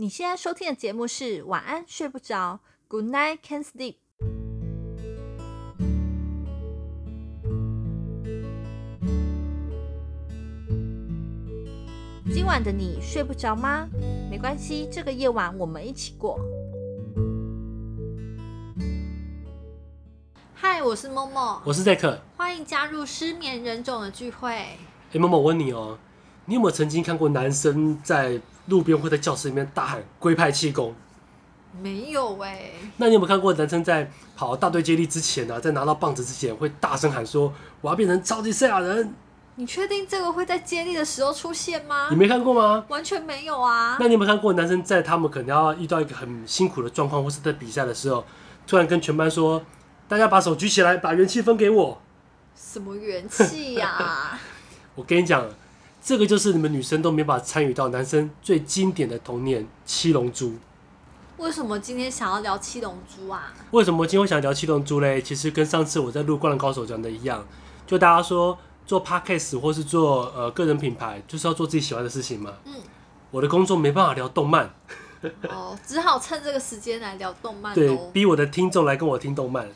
你现在收听的节目是《晚安睡不着》，Good night can't sleep。今晚的你睡不着吗？没关系，这个夜晚我们一起过。嗨，我是 Momo，我是 Zack，欢迎加入失眠人种的聚会。哎，Momo，我问你哦，你有没有曾经看过男生在路边会在教室里面大喊“龟派气功”？没有哎、欸。那你有没有看过男生在跑大队接力之前呢、啊，在拿到棒子之前会大声喊说：“我要变成超级赛亚人！”你确定这个会在接力的时候出现吗？你没看过吗？完全没有啊。那你有没有看过男生在他们可能要遇到一个很辛苦的状况，或是在比赛的时候，突然跟全班说：“大家把手举起来，把元气分给我。”什么元气呀、啊？我跟你讲。这个就是你们女生都没法参与到男生最经典的童年《七龙珠》。为什么今天想要聊《七龙珠》啊？为什么今天会想聊《七龙珠》嘞？其实跟上次我在录《灌篮高手》讲的一样，就大家说做 podcast 或是做呃个人品牌，就是要做自己喜欢的事情嘛。嗯。我的工作没办法聊动漫。哦，只好趁这个时间来聊动漫。对，逼我的听众来跟我听动漫。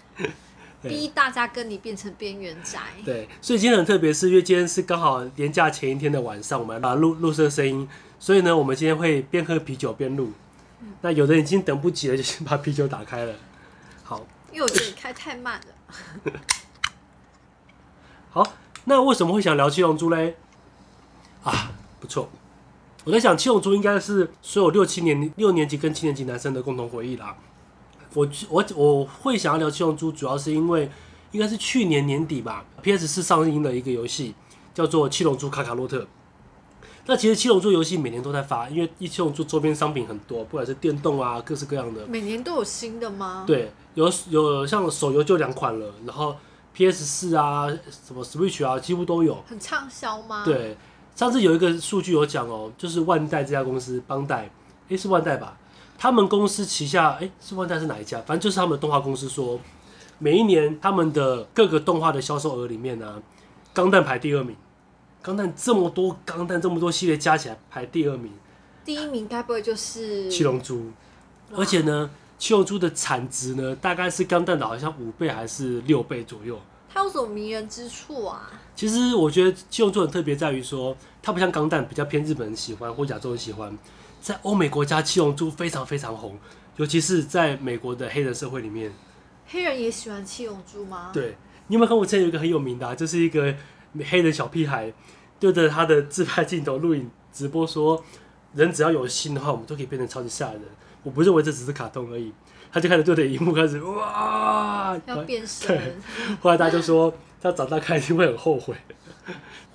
逼大家跟你变成边缘宅。对，所以今天很特别，是因为今天是刚好年假前一天的晚上，我们来录录这个声音，所以呢，我们今天会边喝啤酒边录。嗯、那有的人已经等不及了，就先把啤酒打开了。好，因为我觉得你开太慢了。好，那为什么会想聊七龙珠嘞？啊，不错，我在想七龙珠应该是所有六七年六年级跟七年级男生的共同回忆啦。我我我会想要聊七龙珠，主要是因为应该是去年年底吧，PS 四上映的一个游戏，叫做《七龙珠卡卡洛特》。那其实七龙珠游戏每年都在发，因为一七龙珠周边商品很多，不管是电动啊，各式各样的。每年都有新的吗？对，有有像手游就两款了，然后 PS 四啊，什么 Switch 啊，几乎都有。很畅销吗？对，上次有一个数据有讲哦，就是万代这家公司，邦代，诶，是万代吧？他们公司旗下，哎、欸，是万代是哪一家？反正就是他们的动画公司说，每一年他们的各个动画的销售额里面呢、啊，钢弹排第二名。钢弹这么多，钢弹这么多系列加起来排第二名。第一名该不会就是七龙珠？而且呢，七龙珠的产值呢，大概是钢弹的好像五倍还是六倍左右。它有什么迷人之处啊？其实我觉得七龙珠很特别，在于说它不像钢弹比较偏日本人喜欢或亚洲人喜欢。在欧美国家，七龙珠非常非常红，尤其是在美国的黑人社会里面。黑人也喜欢七龙珠吗？对，你有没有看过？之前有一个很有名的、啊，就是一个黑人小屁孩对着他的自拍镜头录影直播说：“人只要有心的话，我们都可以变成超级吓人。”我不认为这只是卡通而已。他就开始对着荧幕开始哇，要变身。后来大家就说他长大看一定会很后悔。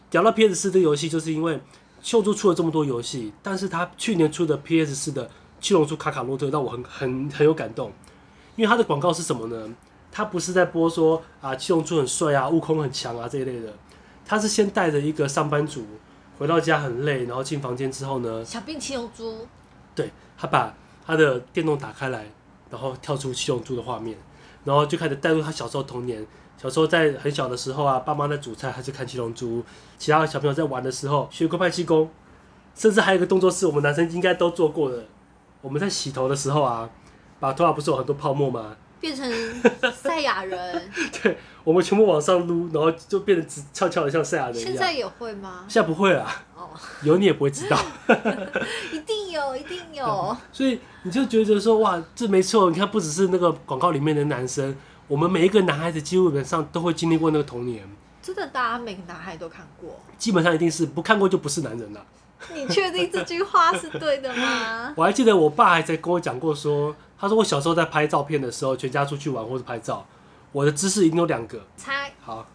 讲到 PS 四这个游戏，就是因为。七龙珠出了这么多游戏，但是他去年出的 PS 四的七龙珠卡卡洛特让我很很很有感动，因为他的广告是什么呢？他不是在播说啊七龙珠很帅啊，悟空很强啊这一类的，他是先带着一个上班族回到家很累，然后进房间之后呢，小变七龙珠，对，他把他的电动打开来，然后跳出七龙珠的画面，然后就开始带入他小时候童年。小时候在很小的时候啊，爸妈在煮菜还是看七龙珠，其他小朋友在玩的时候学过派气功，甚至还有一个动作是我们男生应该都做过的，我们在洗头的时候啊，把头发不是有很多泡沫吗？变成赛亚人。对，我们全部往上撸，然后就变得直翘翘的像赛亚人一样。现在也会吗？现在不会了。哦，有你也不会知道。一定有，一定有。所以你就觉得说哇，这没错，你看不只是那个广告里面的男生。我们每一个男孩子基本上都会经历过那个童年，真的，大家每个男孩都看过，基本上一定是不看过就不是男人了。你确定这句话是对的吗？我还记得我爸还在跟我讲过说，他说我小时候在拍照片的时候，全家出去玩或者拍照，我的姿势一定有两个。猜好，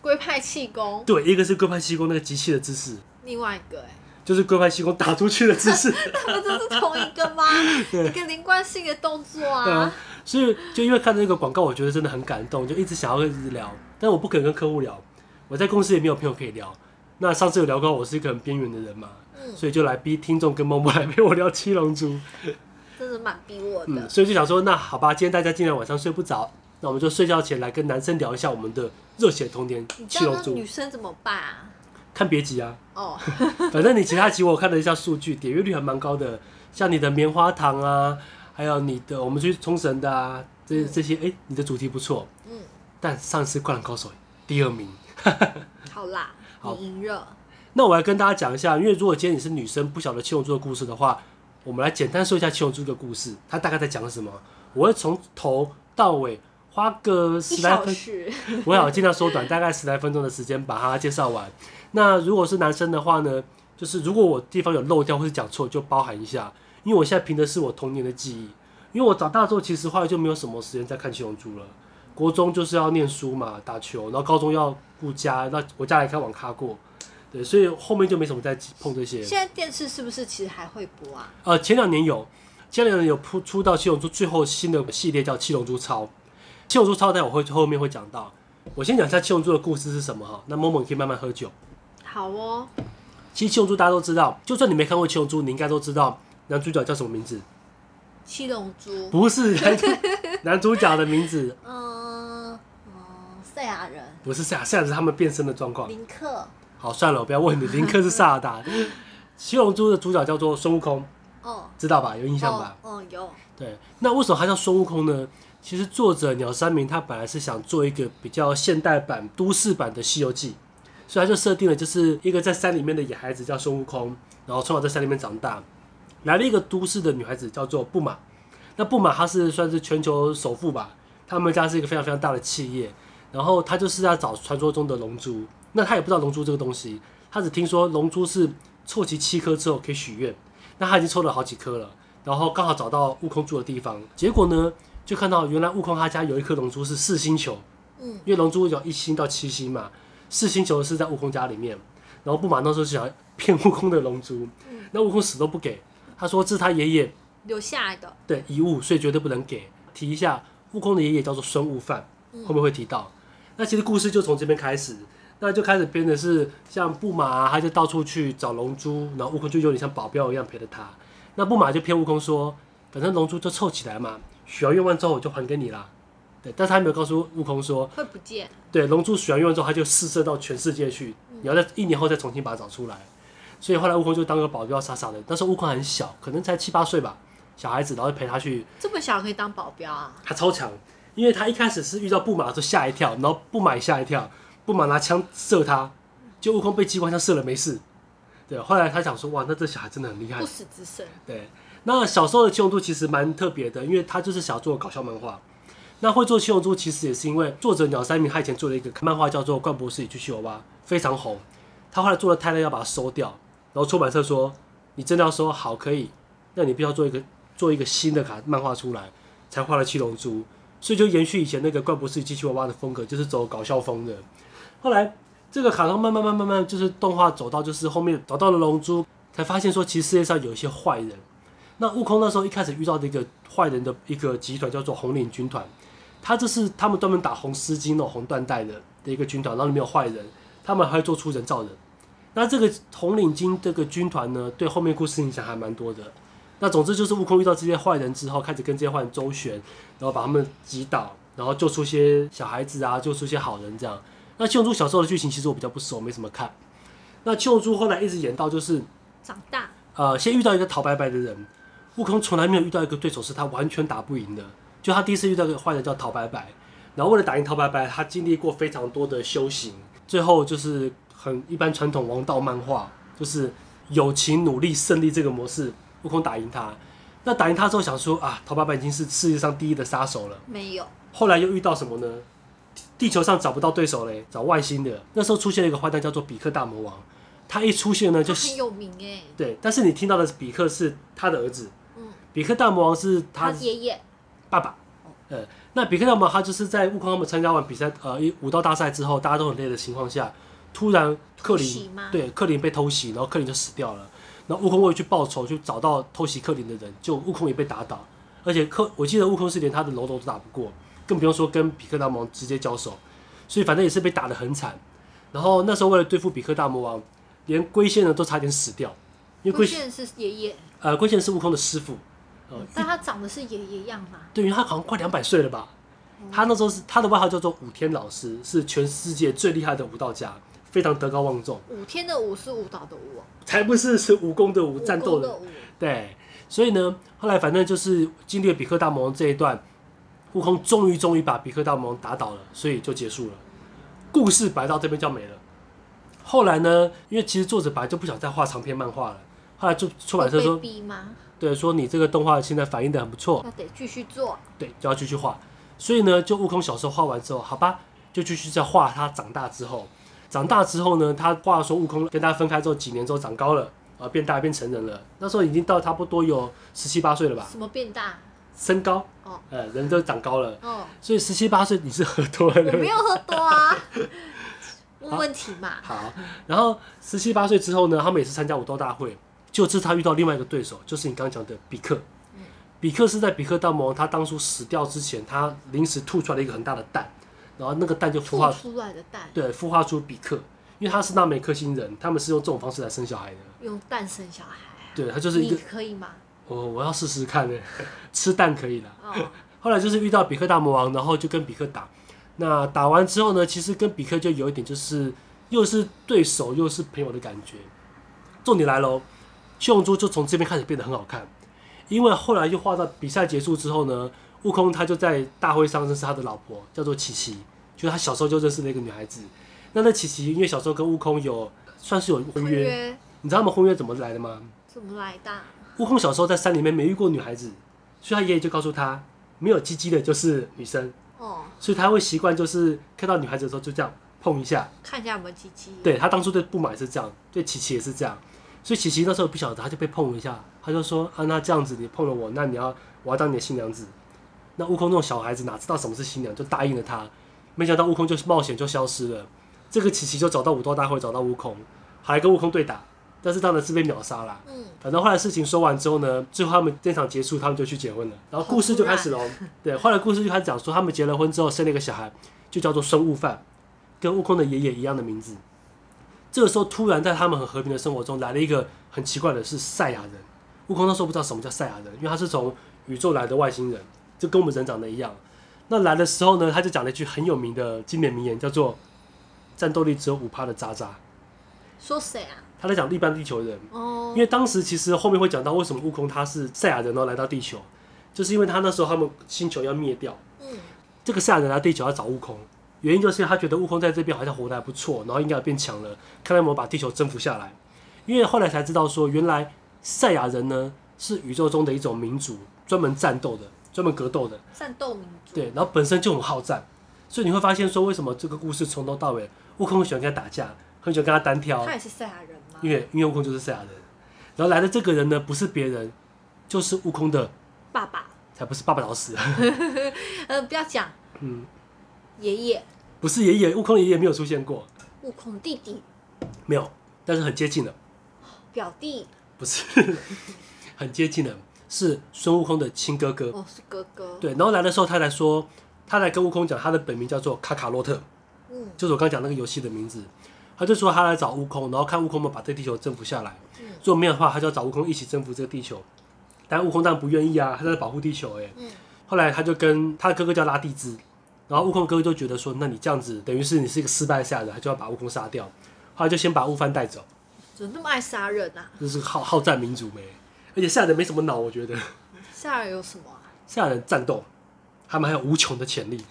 龟派气功。对，一个是龟派气功那个机器的姿势，另外一个哎，就是龟派气功打出去的姿势。那不就是同一个吗？一个连贯性的动作啊。所以就因为看到那个广告，我觉得真的很感动，就一直想要一直聊。但我不可能跟客户聊，我在公司也没有朋友可以聊。那上次有聊过，我是一个很边缘的人嘛，嗯、所以就来逼听众跟默默来陪我聊七龙珠。真的蛮逼我的。嗯，所以就想说，那好吧，今天大家今天晚上睡不着，那我们就睡觉前来跟男生聊一下我们的热血童年七龙珠。女生怎么办啊？看别集啊。哦。反正你其他集我看了一下数据，点阅率还蛮高的。像你的棉花糖啊，还有你的我们去冲绳的啊，这这些，哎、欸，你的主题不错。嗯。但上次《灌篮高手》第二名。好啦，你赢了。那我来跟大家讲一下，因为如果今天你是女生，不晓得七龙珠的故事的话，我们来简单说一下七龙珠的故事，它大概在讲什么。我会从头到尾花个十来分，我想尽量缩短，大概十来分钟的时间把它介绍完。那如果是男生的话呢，就是如果我地方有漏掉或是讲错，就包含一下，因为我现在凭的是我童年的记忆，因为我长大之后其实后来就没有什么时间再看七龙珠了。国中就是要念书嘛，打球，然后高中要顾家，那我家里开网咖过。对，所以后面就没什么再碰这些。现在电视是不是其实还会播啊？呃，前两年有，前两年有出出到七龙珠最后新的系列叫七龙珠超，七龙珠超代我会后面会讲到。我先讲一下七龙珠的故事是什么哈，那 Momo 可以慢慢喝酒。好哦。其实七龙珠大家都知道，就算你没看过七龙珠，你应该都知道男主角叫什么名字？七龙珠。不是男主男主角的名字。嗯 嗯，赛亚人。不是赛亚，赛亚是他们变身的状况。林克。好，算了，我不要问你。林克是萨尔达，七龙珠的主角叫做孙悟空，哦，知道吧？有印象吧？哦，有。对，那为什么他叫孙悟空呢？其实作者鸟山明他本来是想做一个比较现代版、都市版的《西游记》，所以他就设定了就是一个在山里面的野孩子叫孙悟空，然后从小在山里面长大，来了一个都市的女孩子叫做布玛。那布玛她是算是全球首富吧，他们家是一个非常非常大的企业，然后他就是要找传说中的龙珠。那他也不知道龙珠这个东西，他只听说龙珠是凑齐七颗之后可以许愿。那他已经抽了好几颗了，然后刚好找到悟空住的地方，结果呢，就看到原来悟空他家有一颗龙珠是四星球，嗯，因为龙珠有一星到七星嘛，四星球是在悟空家里面。然后布玛那时候就想骗悟空的龙珠，那悟空死都不给，他说这是他爷爷留下来的，对遗物，所以绝对不能给。提一下，悟空的爷爷叫做孙悟饭，后面会提到。那其实故事就从这边开始。那就开始编的是像布玛、啊，他就到处去找龙珠，然后悟空就有点像保镖一样陪着他。那布玛就骗悟空说，反正龙珠就凑起来嘛，许完愿望之后我就还给你啦。对，但是他没有告诉悟空说会不见。对，龙珠许完愿望之后，他就试射到全世界去，你要在一年后再重新把它找出来。所以后来悟空就当个保镖，傻傻的。那时候悟空很小，可能才七八岁吧，小孩子，然后就陪他去。这么小可以当保镖啊？他超强，因为他一开始是遇到布马的时候吓一跳，然后布马也吓一跳。布马拿枪射他，就悟空被机关枪射了没事。对，后来他想说，哇，那这小孩真的很厉害，不死之身。对，那小时候的七龙珠其实蛮特别的，因为他就是想做搞笑漫画。那会做七龙珠其实也是因为作者鸟山明他以前做了一个漫画叫做《怪博士与机器娃娃》，非常红。他后来做的太累，要把它收掉，然后出版社说，你真的要收好可以，那你必须要做一个做一个新的卡漫画出来，才画了七龙珠。所以就延续以前那个《怪博士与机器娃娃》的风格，就是走搞笑风的。后来，这个卡通慢慢、慢慢、慢慢，就是动画走到，就是后面找到了龙珠，才发现说，其实世界上有一些坏人。那悟空那时候一开始遇到的一个坏人的一个集团叫做红领军团，他这是他们专门打红丝巾、哦红缎带的的一个军团，然后里面有坏人，他们还会做出人造人。那这个红领巾这个军团呢，对后面故事影响还蛮多的。那总之就是悟空遇到这些坏人之后，开始跟这些坏人周旋，然后把他们击倒，然后救出些小孩子啊，救出些好人这样。那七龙珠小时候的剧情其实我比较不熟，没什么看。那七龙珠后来一直演到就是长大，呃，先遇到一个桃白白的人，悟空从来没有遇到一个对手是他完全打不赢的。就他第一次遇到一个坏人叫陶白白，然后为了打赢陶白白，他经历过非常多的修行，最后就是很一般传统王道漫画，就是友情、努力、胜利这个模式，悟空打赢他。那打赢他之后想说啊，陶白白已经是世界上第一的杀手了，没有。后来又遇到什么呢？地球上找不到对手嘞，找外星的。那时候出现了一个坏蛋，叫做比克大魔王。他一出现呢，就很有名哎。对，但是你听到的比克是他的儿子。嗯。比克大魔王是他爷爷。爸爸。呃、嗯，那比克大魔王他就是在悟空他们参加完比赛，呃，武道大赛之后，大家都很累的情况下，突然克林对克林被偷袭，然后克林就死掉了。然后悟空为了去报仇，去找到偷袭克林的人，就悟空也被打倒。而且克，我记得悟空是连他的喽啰都打不过。更不用说跟比克大魔王直接交手，所以反正也是被打得很惨。然后那时候为了对付比克大魔王，连龟仙人都差点死掉。因为龟仙是爷爷，呃，龟仙是悟空的师傅。呃，但他长得是爷爷样嘛？对，因为他好像快两百岁了吧？嗯。他那时候是他的外号叫做武天老师，是全世界最厉害的武道家，非常德高望重。武天的武是舞蹈的武，才不是，是武功的武，战斗的武。对。所以呢，后来反正就是经历了比克大魔王这一段，悟空终于终于把比克大魔王打倒了，所以就结束了。故事摆到这边就没了。后来呢，因为其实作者本来就不想再画长篇漫画了，后来就出版社说，对，说你这个动画现在反应的很不错，那得继续做，对，就要继续画。所以呢，就悟空小时候画完之后，好吧，就继续再画他长大之后。长大之后呢，他画说悟空跟他分开之后几年之后长高了，啊，变大变成人了。那时候已经到差不多有十七八岁了吧？什么变大？身高哦，呃，人都长高了哦。所以十七八岁你是喝多了？我没有喝多啊。问问题嘛。好，然后十七八岁之后呢，他们也是参加武斗大会，就是他遇到另外一个对手，就是你刚刚讲的比克。比克是在比克大魔王他当初死掉之前，他临时吐出来了一个很大的蛋，然后那个蛋就孵化出来的蛋，对，孵化出比克。因为他是纳美克星人，他们是用这种方式来生小孩的。用蛋生小孩？对，他就是一个。你可以吗？我我要试试看呢，吃蛋可以的。后来就是遇到比克大魔王，然后就跟比克打。那打完之后呢，其实跟比克就有一点就是又是对手又是朋友的感觉。重点来喽，七龙珠就从这边开始变得很好看。因为后来就画到比赛结束之后呢，悟空他就在大会上认识他的老婆，叫做琪琪，就是他小时候就认识的一个女孩子。那那琪琪因为小时候跟悟空有算是有婚约，你知道他们婚约怎么来的吗？怎么来的？悟空小时候在山里面没遇过女孩子，所以他爷爷就告诉他，没有鸡鸡的就是女生。哦，所以他会习惯就是看到女孩子的时候就这样碰一下，看一下有没有鸡鸡。对，他当初对不满是这样，对琪琪也是这样。所以琪琪那时候不晓得，他就被碰了一下，他就说啊，那这样子你碰了我，那你要我要当你的新娘子。那悟空那种小孩子哪知道什么是新娘，就答应了他。没想到悟空就是冒险就消失了。这个琪琪就找到武斗大会，找到悟空，还跟悟空对打，但是当然是被秒杀了。嗯，反正后来事情说完之后呢，最后他们这场结束，他们就去结婚了。然后故事就开始了。对，后来故事就开始讲说，他们结了婚之后生了一个小孩，就叫做孙悟饭，跟悟空的爷爷一样的名字。这个时候，突然在他们很和平的生活中，来了一个很奇怪的，是赛亚人。悟空那时候不知道什么叫赛亚人，因为他是从宇宙来的外星人，就跟我们人长得一样。那来的时候呢，他就讲了一句很有名的经典名言，叫做“战斗力只有五趴的渣渣”。说谁啊？他在讲一般地球人。哦。因为当时其实后面会讲到为什么悟空他是赛亚人，然后来到地球，就是因为他那时候他们星球要灭掉。嗯。这个赛亚人来地球要找悟空。原因就是他觉得悟空在这边好像活得还不错，然后应该要变强了，看他有没有把地球征服下来。因为后来才知道说，原来赛亚人呢是宇宙中的一种民族，专门战斗的，专门格斗的。战斗民族。对，然后本身就很好战，所以你会发现说，为什么这个故事从头到尾，悟空很喜欢跟他打架，很喜欢跟他单挑。他也是赛亚人吗？因为因为悟空就是赛亚人，然后来的这个人呢，不是别人，就是悟空的爸爸，才不是爸爸老死。呃，不要讲。嗯。爷爷。不是爷爷，悟空爷爷没有出现过。悟空弟弟没有，但是很接近的。表弟不是，很接近的，是孙悟空的亲哥哥。哦，是哥哥。对，然后来的时候，他来说，他来跟悟空讲，他的本名叫做卡卡洛特，嗯，就是我刚讲那个游戏的名字。他就说他来找悟空，然后看悟空们把这个地球征服下来。嗯，如果没有的话，他就要找悟空一起征服这个地球。但悟空当然不愿意啊，他在保护地球哎。嗯。后来他就跟他的哥哥叫拉蒂兹。然后悟空哥哥就觉得说，那你这样子等于是你是一个失败的赛亚人，他就要把悟空杀掉。后来就先把悟饭带走。怎么那么爱杀人啊？就是好好战民族没，而且赛亚人没什么脑，我觉得。赛亚人有什么啊？赛亚人战斗，他们还有无穷的潜力。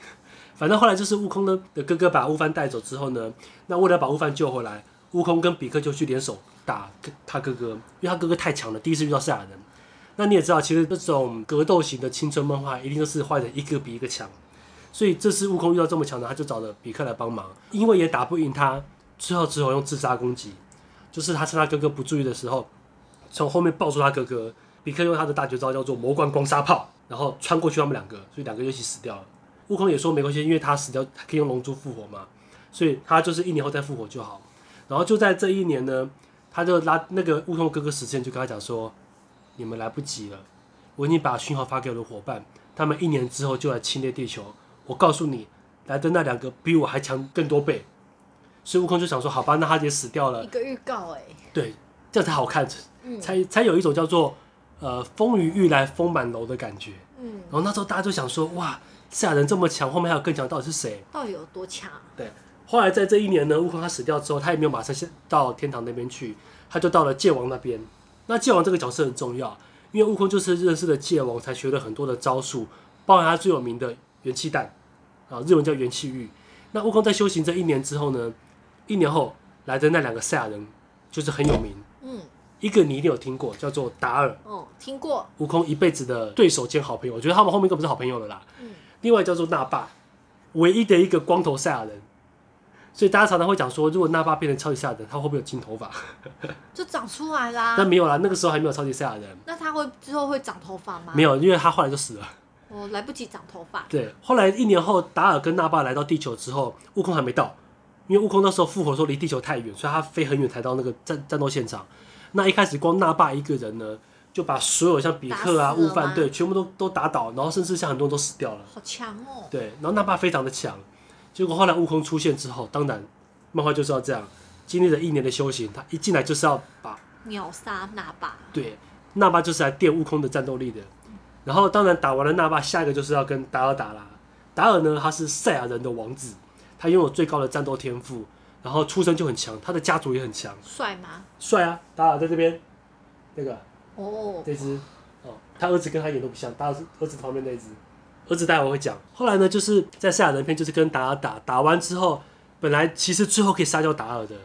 反正后来就是悟空呢的哥哥把悟饭带走之后呢，那为了把悟饭救回来，悟空跟比克就去联手打他哥哥，因为他哥哥太强了，第一次遇到赛亚人。那你也知道，其实这种格斗型的青春漫画，一定都是坏人一个比一个强。所以这次悟空遇到这么强的，他就找了比克来帮忙，因为也打不赢他，最后只好用自杀攻击，就是他趁他哥哥不注意的时候，从后面抱住他哥哥，比克用他的大绝招叫做魔贯光沙炮，然后穿过去他们两个，所以两个一起死掉了。悟空也说没关系，因为他死掉他可以用龙珠复活嘛，所以他就是一年后再复活就好。然后就在这一年呢，他就拉那个悟空哥哥死之前就跟他讲说，你们来不及了，我已经把讯号发给我的伙伴，他们一年之后就来侵略地球。我告诉你，来的那两个比我还强更多倍，所以悟空就想说：“好吧，那他也死掉了。”一个预告哎，对，这样才好看，嗯、才才有一种叫做呃“风雨欲来风满楼”的感觉。嗯，然后那时候大家就想说：“哇，赛亚人这么强，后面还有更强，到底是谁？到底有多强？”对，后来在这一年呢，悟空他死掉之后，他也没有马上先到天堂那边去，他就到了界王那边。那界王这个角色很重要，因为悟空就是认识了界王，才学了很多的招数，包含他最有名的元气弹啊，日文叫元气玉。那悟空在修行这一年之后呢，一年后来的那两个赛亚人就是很有名。嗯，一个你一定有听过，叫做达尔。哦，听过。悟空一辈子的对手兼好朋友，我觉得他们后面更不是好朋友了啦。嗯。另外叫做那霸，唯一的一个光头赛亚人。所以大家常常会讲说，如果那霸变成超级赛亚人，他会不会有金头发？就长出来啦。那没有啦，那个时候还没有超级赛亚人。那他会之后会长头发吗？没有，因为他后来就死了。哦，来不及长头发。对，后来一年后，达尔跟纳霸来到地球之后，悟空还没到，因为悟空那时候复活的时候离地球太远，所以他飞很远才到那个战战斗现场。那一开始光那霸一个人呢，就把所有像比克啊、悟饭对，全部都都打倒，然后甚至像很多人都死掉了。好强哦。对，然后那霸非常的强，结果后来悟空出现之后，当然。漫画就是要这样，经历了一年的修行，他一进来就是要把秒杀那霸。对，那霸就是来垫悟空的战斗力的。然后当然打完了那霸，下一个就是要跟达尔打啦。达尔呢，他是赛亚人的王子，他拥有最高的战斗天赋，然后出生就很强，他的家族也很强。帅吗？帅啊！达尔在这边，那个哦，这只哦，他儿子跟他一点都不像，达尔儿子旁边那只，儿子待会我会讲。后来呢，就是在赛亚人篇，就是跟达尔打，打完之后。本来其实最后可以杀掉达尔的，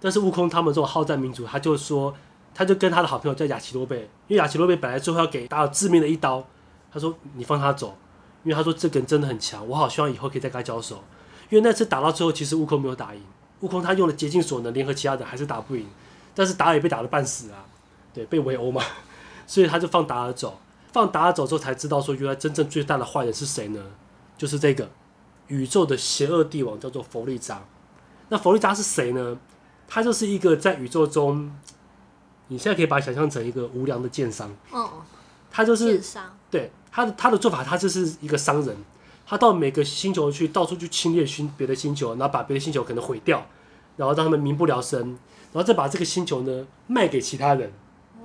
但是悟空他们这种好战民族，他就说，他就跟他的好朋友叫亚奇罗贝，因为亚奇罗贝本来最后要给达尔致命的一刀，他说你放他走，因为他说这个人真的很强，我好希望以后可以再跟他交手，因为那次打到最后，其实悟空没有打赢，悟空他用了竭尽所能联合其他人还是打不赢，但是达尔也被打得半死啊，对，被围殴嘛，所以他就放达尔走，放达尔走之后才知道说原来真正最大的坏人是谁呢？就是这个。宇宙的邪恶帝王叫做弗利扎，那弗利扎是谁呢？他就是一个在宇宙中，你现在可以把它想象成一个无良的奸商。哦，他就是。对，他的他的做法，他就是一个商人，他到每个星球去，到处去侵略星别的星球，然后把别的星球可能毁掉，然后让他们民不聊生，然后再把这个星球呢卖给其他人。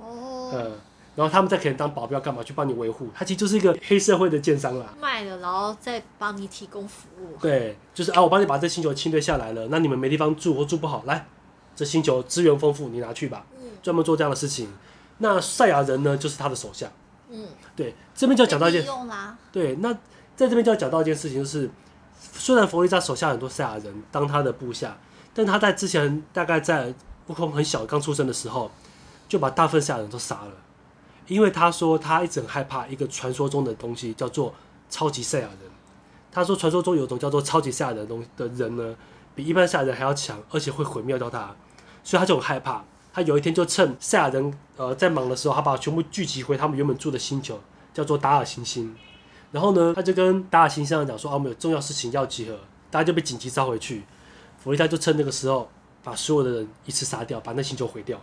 哦。嗯。然后他们再可能当保镖干嘛去帮你维护？他其实就是一个黑社会的奸商啦。卖了，然后再帮你提供服务。对，就是啊，我帮你把这星球侵略下来了，那你们没地方住或住不好，来，这星球资源丰富，你拿去吧。嗯。专门做这样的事情。那赛亚人呢，就是他的手下。嗯。对，这边就要讲到一件。对，那在这边就要讲到一件事情，就是虽然弗利萨手下很多赛亚人当他的部下，但他在之前大概在悟空很小刚出生的时候，就把大部分赛亚人都杀了。因为他说他一直很害怕一个传说中的东西，叫做超级赛亚人。他说传说中有种叫做超级赛亚人的东的人呢，比一般赛亚人还要强，而且会毁灭掉他，所以他就很害怕。他有一天就趁赛亚人呃在忙的时候，他把全部聚集回他们原本住的星球，叫做达尔行星。然后呢，他就跟达尔行星上讲说：“啊，我们有重要事情要集合。”大家就被紧急召回去。弗利萨就趁那个时候把所有的人一次杀掉，把那星球毁掉。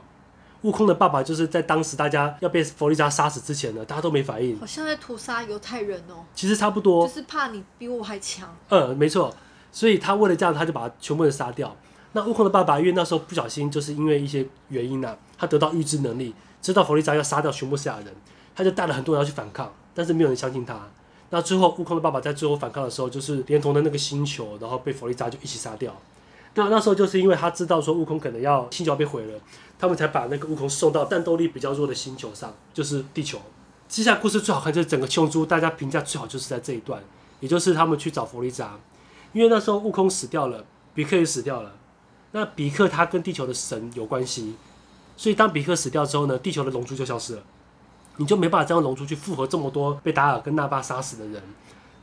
悟空的爸爸就是在当时大家要被弗利萨杀死之前呢，大家都没反应，好像在屠杀犹太人哦。其实差不多，就是怕你比我还强。嗯，没错。所以他为了这样，他就把全部人杀掉。那悟空的爸爸因为那时候不小心，就是因为一些原因呢、他得到预知能力，知道弗利扎要杀掉全部赛亚人，他就带了很多人要去反抗，但是没有人相信他。那最后悟空的爸爸在最后反抗的时候，就是连同的那个星球，然后被弗利扎就一起杀掉。那那时候就是因为他知道说悟空可能要星球要被毁了。他们才把那个悟空送到战斗力比较弱的星球上，就是地球。接下来故事最好看就是整个七龙珠，大家评价最好就是在这一段，也就是他们去找弗利扎，因为那时候悟空死掉了，比克也死掉了。那比克他跟地球的神有关系，所以当比克死掉之后呢，地球的龙珠就消失了，你就没办法再用龙珠去复活这么多被达尔跟纳巴杀死的人。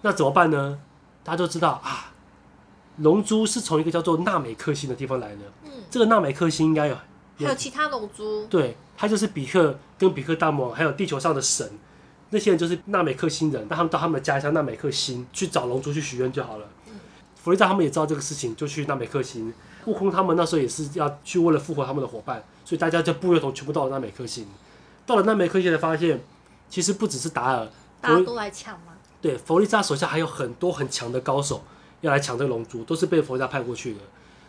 那怎么办呢？大家都知道啊，龙珠是从一个叫做纳美克星的地方来的。嗯，这个纳美克星应该有。还有其他龙珠，对，他就是比克跟比克大魔王，还有地球上的神，那些人就是纳美克星人，让他们到他们的家乡纳美克星去找龙珠去许愿就好了。嗯、弗利萨他们也知道这个事情，就去纳美克星。悟空他们那时候也是要去为了复活他们的伙伴，所以大家就不约而同全部到了那美克星。到了那美克星才发现，其实不只是达尔，大家都来抢吗？对，弗利萨手下还有很多很强的高手要来抢这个龙珠，都是被佛利萨派过去的。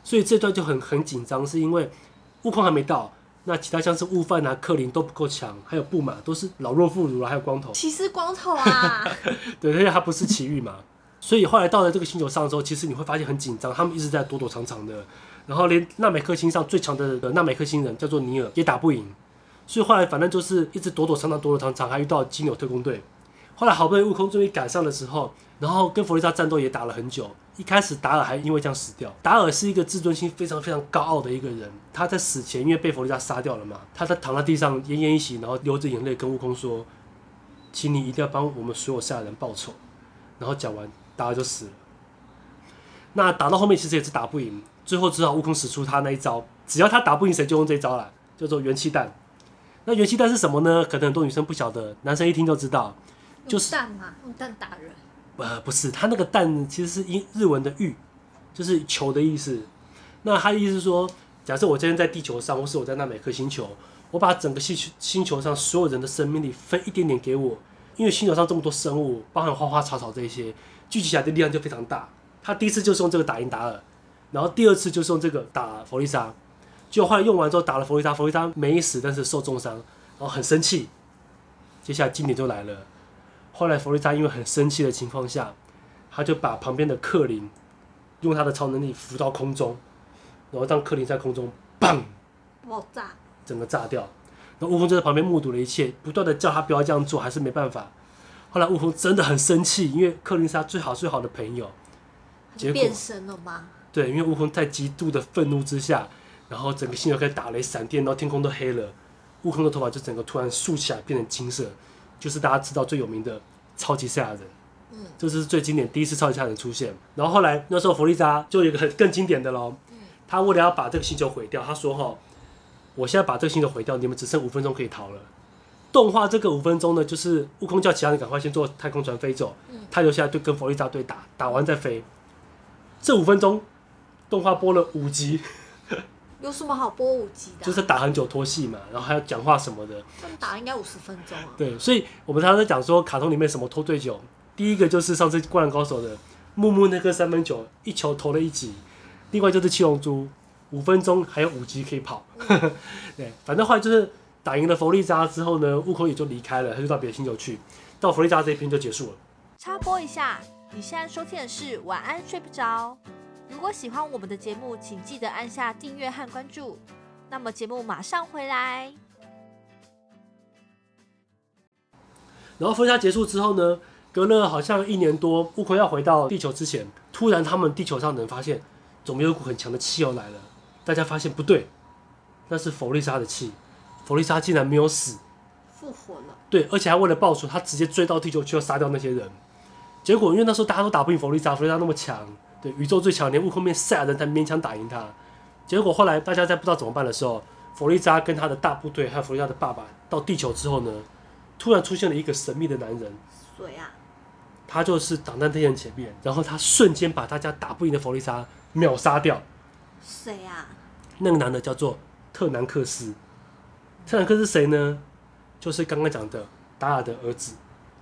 所以这段就很很紧张，是因为。悟空还没到，那其他像是悟饭啊、克林都不够强，还有布马都是老弱妇孺了，还有光头。其实光头啊，对，而且他不是奇遇嘛，所以后来到了这个星球上的时候，其实你会发现很紧张，他们一直在躲躲藏藏的，然后连纳美克星上最强的纳美克星人叫做尼尔也打不赢，所以后来反正就是一直躲躲藏藏，躲躲藏藏，还遇到金牛特工队。后来好不容易悟空终于赶上的时候，然后跟弗利萨战斗也打了很久。一开始达尔还因为这样死掉。达尔是一个自尊心非常非常高傲的一个人，他在死前因为被弗利萨杀掉了嘛，他在躺在地上奄奄一息，然后流着眼泪跟悟空说：“请你一定要帮我们所有赛亚人报仇。”然后讲完，达尔就死了。那打到后面其实也是打不赢，最后只好悟空使出他那一招，只要他打不赢谁就用这招了，叫做元气弹。那元气弹是什么呢？可能很多女生不晓得，男生一听就知道。就是弹嘛，用弹打人。呃，不是，他那个弹其实是英日文的“玉”，就是球的意思。那他的意思是说，假设我今天在地球上，或是我在那每颗星球，我把整个星球星球上所有人的生命力分一点点给我，因为星球上这么多生物，包含花花草草这些，聚集起来的力量就非常大。他第一次就是用这个打赢达尔，然后第二次就是用这个打弗利萨，结果后来用完之后打了弗利萨，弗利萨没死，但是受重伤，然后很生气。接下来经典就来了。后来弗利萨因为很生气的情况下，他就把旁边的克林用他的超能力浮到空中，然后让克林在空中砰爆炸，整个炸掉。那悟空就在旁边目睹了一切，不断的叫他不要这样做，还是没办法。后来悟空真的很生气，因为克林是他最好最好的朋友。结果变身了吗？对，因为悟空在极度的愤怒之下，然后整个星球开始打雷闪电，然后天空都黑了，悟空的头发就整个突然竖起来，变成金色。就是大家知道最有名的超级赛亚人，嗯，这是最经典第一次超级赛亚人出现。然后后来那时候弗利萨就有一个很更经典的喽，他为了要把这个星球毁掉，他说：“哈，我现在把这个星球毁掉，你们只剩五分钟可以逃了。”动画这个五分钟呢，就是悟空叫其他人赶快先坐太空船飞走，他留下来对跟弗利萨对打，打完再飞。这五分钟动画播了五集。有什么好播五集的？就是打很久拖戏嘛，然后还要讲话什么的。他们打应该五十分钟啊。对，所以我们常常在讲说，卡通里面什么拖最久？第一个就是上次《灌篮高手》的木木那颗三分球，一球投了一集；另外就是七龙珠，五分钟还有五集可以跑。对，反正后来就是打赢了弗利扎之后呢，悟空也就离开了，他就到别的星球去。到弗利扎这一篇就结束了。插播一下，你现在收听的是晚安睡不着。如果喜欢我们的节目，请记得按下订阅和关注。那么节目马上回来。然后分家结束之后呢，隔了好像一年多，悟空要回到地球之前，突然他们地球上的人发现，怎么有股很强的气要来了？大家发现不对，那是弗利扎的气。弗利萨竟然没有死，复活了。对，而且还为了报仇，他直接追到地球去要杀掉那些人。结果因为那时候大家都打不赢弗利萨，弗利萨那么强。对，宇宙最强，连悟空面赛亚人才勉强打赢他。结果后来大家在不知道怎么办的时候，弗利萨跟他的大部队还有弗利萨的爸爸到地球之后呢，突然出现了一个神秘的男人。谁啊？他就是挡在这些人前面，然后他瞬间把大家打不赢的弗利萨秒杀掉。谁啊？那个男的叫做特南克斯。特南克斯是谁呢？就是刚刚讲的达尔的儿子。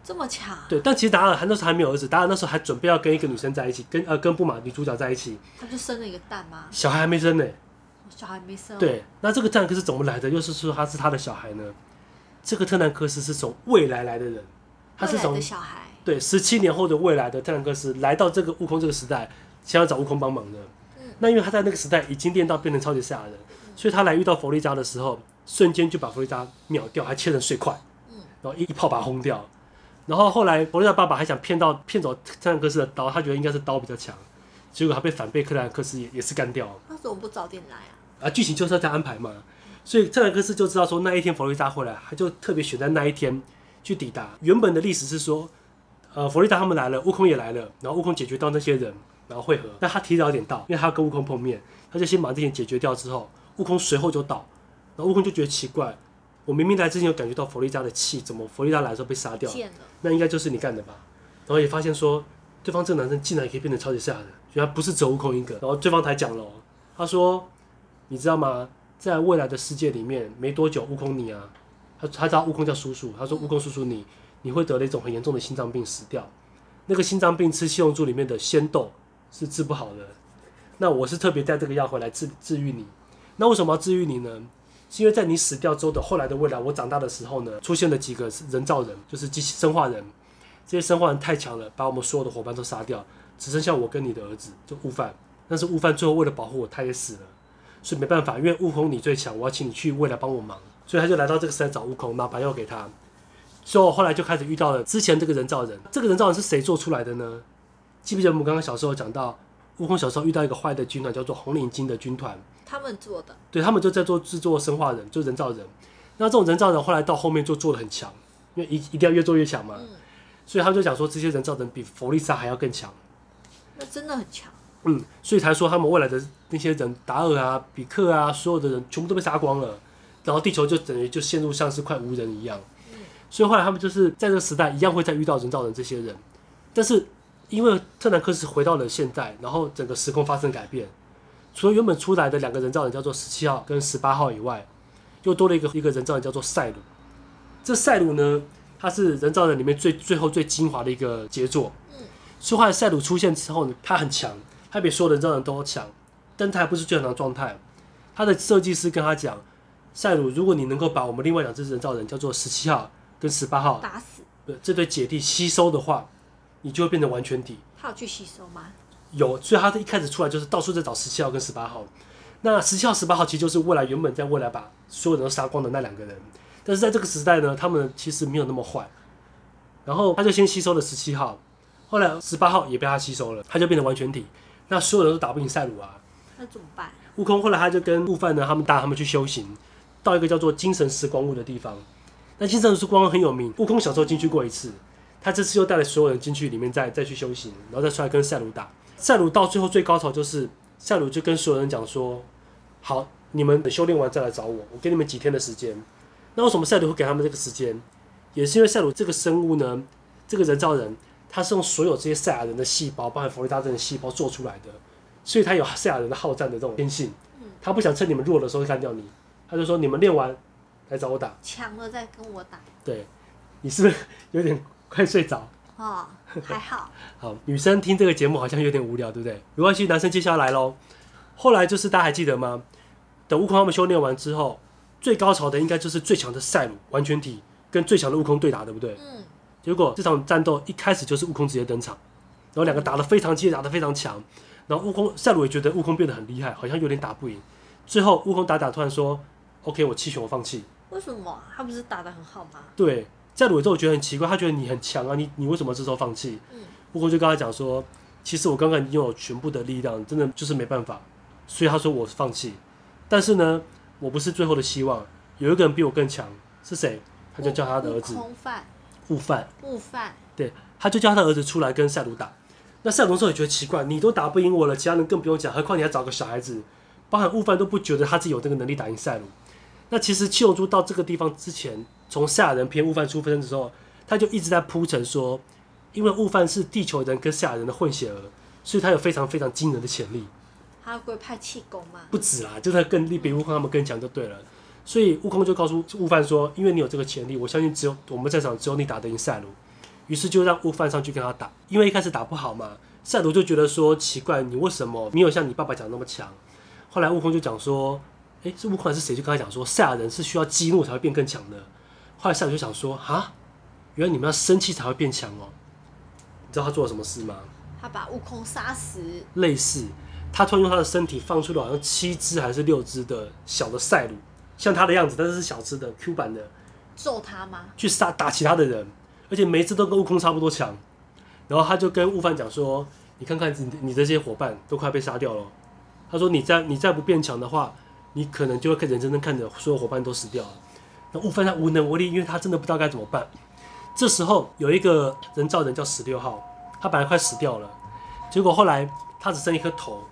这么强？对，但其实达尔还那时候还没有儿子，达尔那时候还准备要跟一个女生在一起，跟呃跟布玛女主角在一起。他就生了一个蛋吗？小孩还没生呢。小孩没生。对，那这个蛋克是怎么来的？又是说他是他的小孩呢？这个特南克斯是从未来来的人，他是从小孩。对，十七年后的未来的特南克斯来到这个悟空这个时代，想要找悟空帮忙的。嗯。那因为他在那个时代已经练到变成超级赛亚人，所以他来遇到弗利萨的时候，瞬间就把弗利达秒掉，还切成碎块。嗯。然后一一炮把他轰掉。然后后来，弗利达爸爸还想骗到骗走特兰克斯的刀，他觉得应该是刀比较强，结果他被反被克兰克斯也也是干掉。那怎么不早点来啊？啊，剧情就是要这样安排嘛。所以特兰克斯就知道说那一天弗利达会来，他就特别选在那一天去抵达。原本的历史是说，呃，弗利达他们来了，悟空也来了，然后悟空解决到那些人，然后会合。但他提早点到，因为他要跟悟空碰面，他就先把这些解决掉之后，悟空随后就到，然后悟空就觉得奇怪。我明明来之前有感觉到弗利达的气，怎么弗利达来的时候被杀掉了？那应该就是你干的吧？然后也发现说，对方这个男生竟然也可以变成超级赛亚人，原来不是只有悟空一个。然后对方才讲了，他说：“你知道吗？在未来的世界里面，没多久，悟空你啊，他他知道悟空叫叔叔，他说悟空叔叔你你会得了一种很严重的心脏病死掉。那个心脏病吃七龙珠里面的仙豆是治不好的。那我是特别带这个药回来治治愈你。那为什么要治愈你呢？”是因为在你死掉之后的后来的未来，我长大的时候呢，出现了几个人造人，就是机器生化人。这些生化人太强了，把我们所有的伙伴都杀掉，只剩下我跟你的儿子，就悟饭。但是悟饭最后为了保护我，他也死了。所以没办法，因为悟空你最强，我要请你去未来帮我忙。所以他就来到这个时代找悟空，然后把药给他。之后后来就开始遇到了之前这个人造人。这个人造人是谁做出来的呢？记不记得我们刚刚小时候讲到，悟空小时候遇到一个坏的军团，叫做红领巾的军团。他们做的。对，他们就在做制作生化人，就人造人。那这种人造人后来到后面就做的很强，因为一一定要越做越强嘛。嗯。所以他们就讲说，这些人造人比弗利萨还要更强。那真的很强。嗯，所以才说他们未来的那些人，达尔啊、比克啊，所有的人全部都被杀光了，然后地球就等于就陷入像是快无人一样。嗯。所以后来他们就是在这个时代一样会再遇到人造人这些人，但是。因为特南克斯回到了现代，然后整个时空发生改变，除了原本出来的两个人造人叫做十七号跟十八号以外，又多了一个一个人造人叫做赛鲁。这赛鲁呢，他是人造人里面最最后最精华的一个杰作。嗯。说话的赛鲁出现之后呢，他很强，他比所有的人造人都强，但他还不是最强的状态。他的设计师跟他讲，赛鲁，如果你能够把我们另外两只人造人叫做十七号跟十八号打死，这对姐弟吸收的话。你就会变成完全体。他有去吸收吗？有，所以他一开始出来就是到处在找十七号跟十八号。那十七号、十八号其实就是未来原本在未来把所有人都杀光的那两个人。但是在这个时代呢，他们其实没有那么坏。然后他就先吸收了十七号，后来十八号也被他吸收了，他就变成完全体。那所有人都打不赢赛鲁啊。那怎么办？悟空后来他就跟悟饭呢，他们带他们去修行，到一个叫做精神时光屋的地方。那精神时光很有名，悟空小时候进去过一次。他这次又带了所有人进去里面再，再再去修行，然后再出来跟赛鲁打。赛鲁到最后最高潮就是赛鲁就跟所有人讲说：“好，你们等修炼完再来找我，我给你们几天的时间。”那为什么赛鲁会给他们这个时间？也是因为赛鲁这个生物呢，这个人造人，他是用所有这些赛亚人的细胞，包含弗利萨人的细胞做出来的，所以他有赛亚人的好战的这种天性。他不想趁你们弱的时候干掉你，他就说：“你们练完来找我打，强了再跟我打。”对，你是不是有点？快睡着哦，还好。好，女生听这个节目好像有点无聊，对不对？没关系，男生接下来喽。后来就是大家还记得吗？等悟空他们修炼完之后，最高潮的应该就是最强的赛鲁完全体跟最强的悟空对打，对不对？嗯。结果这场战斗一开始就是悟空直接登场，然后两个打得非常激烈，打得非常强。然后悟空赛鲁也觉得悟空变得很厉害，好像有点打不赢。最后悟空打打突然说：“OK，我弃权，我放弃。”为什么？他不是打得很好吗？对。在鲁之后，我觉得很奇怪，他觉得你很强啊，你你为什么这时候放弃？嗯，不过就跟他讲说，其实我刚刚已经拥有全部的力量，真的就是没办法，所以他说我放弃。但是呢，我不是最后的希望，有一个人比我更强，是谁？他就叫他的儿子悟饭。悟饭。悟饭。对，他就叫他的儿子出来跟赛鲁打。那赛鲁之后也觉得奇怪，你都打不赢我了，其他人更不用讲，何况你还找个小孩子，包含悟饭都不觉得他自己有这个能力打赢赛鲁。那其实七龙珠到这个地方之前，从夏人骗悟饭出生的时候，他就一直在铺陈说，因为悟饭是地球人跟夏人的混血儿，所以他有非常非常惊人的潜力。他会派气功吗？不止啦，就是他更比悟空他们更强就对了。所以悟空就告诉悟饭说，因为你有这个潜力，我相信只有我们在场只有你打得赢赛罗。于是就让悟饭上去跟他打，因为一开始打不好嘛，赛罗就觉得说奇怪，你为什么没有像你爸爸讲那么强？后来悟空就讲说。诶，是悟空还是谁？就刚才讲说，赛亚人是需要激怒才会变更强的。后来赛亚就想说，啊，原来你们要生气才会变强哦。你知道他做了什么事吗？他把悟空杀死。类似，他突然用他的身体放出了好像七只还是六只的小的赛鲁，像他的样子，但是是小只的 Q 版的。揍他吗？去杀打其他的人，而且每一只都跟悟空差不多强。然后他就跟悟饭讲说，你看看你你这些伙伴都快被杀掉了。他说，你再你再不变强的话。你可能就会看眼睁睁看着所有伙伴都死掉了，那悟饭他无能为力，因为他真的不知道该怎么办。这时候有一个人造人叫十六号，他本来快死掉了，结果后来他只剩一颗头，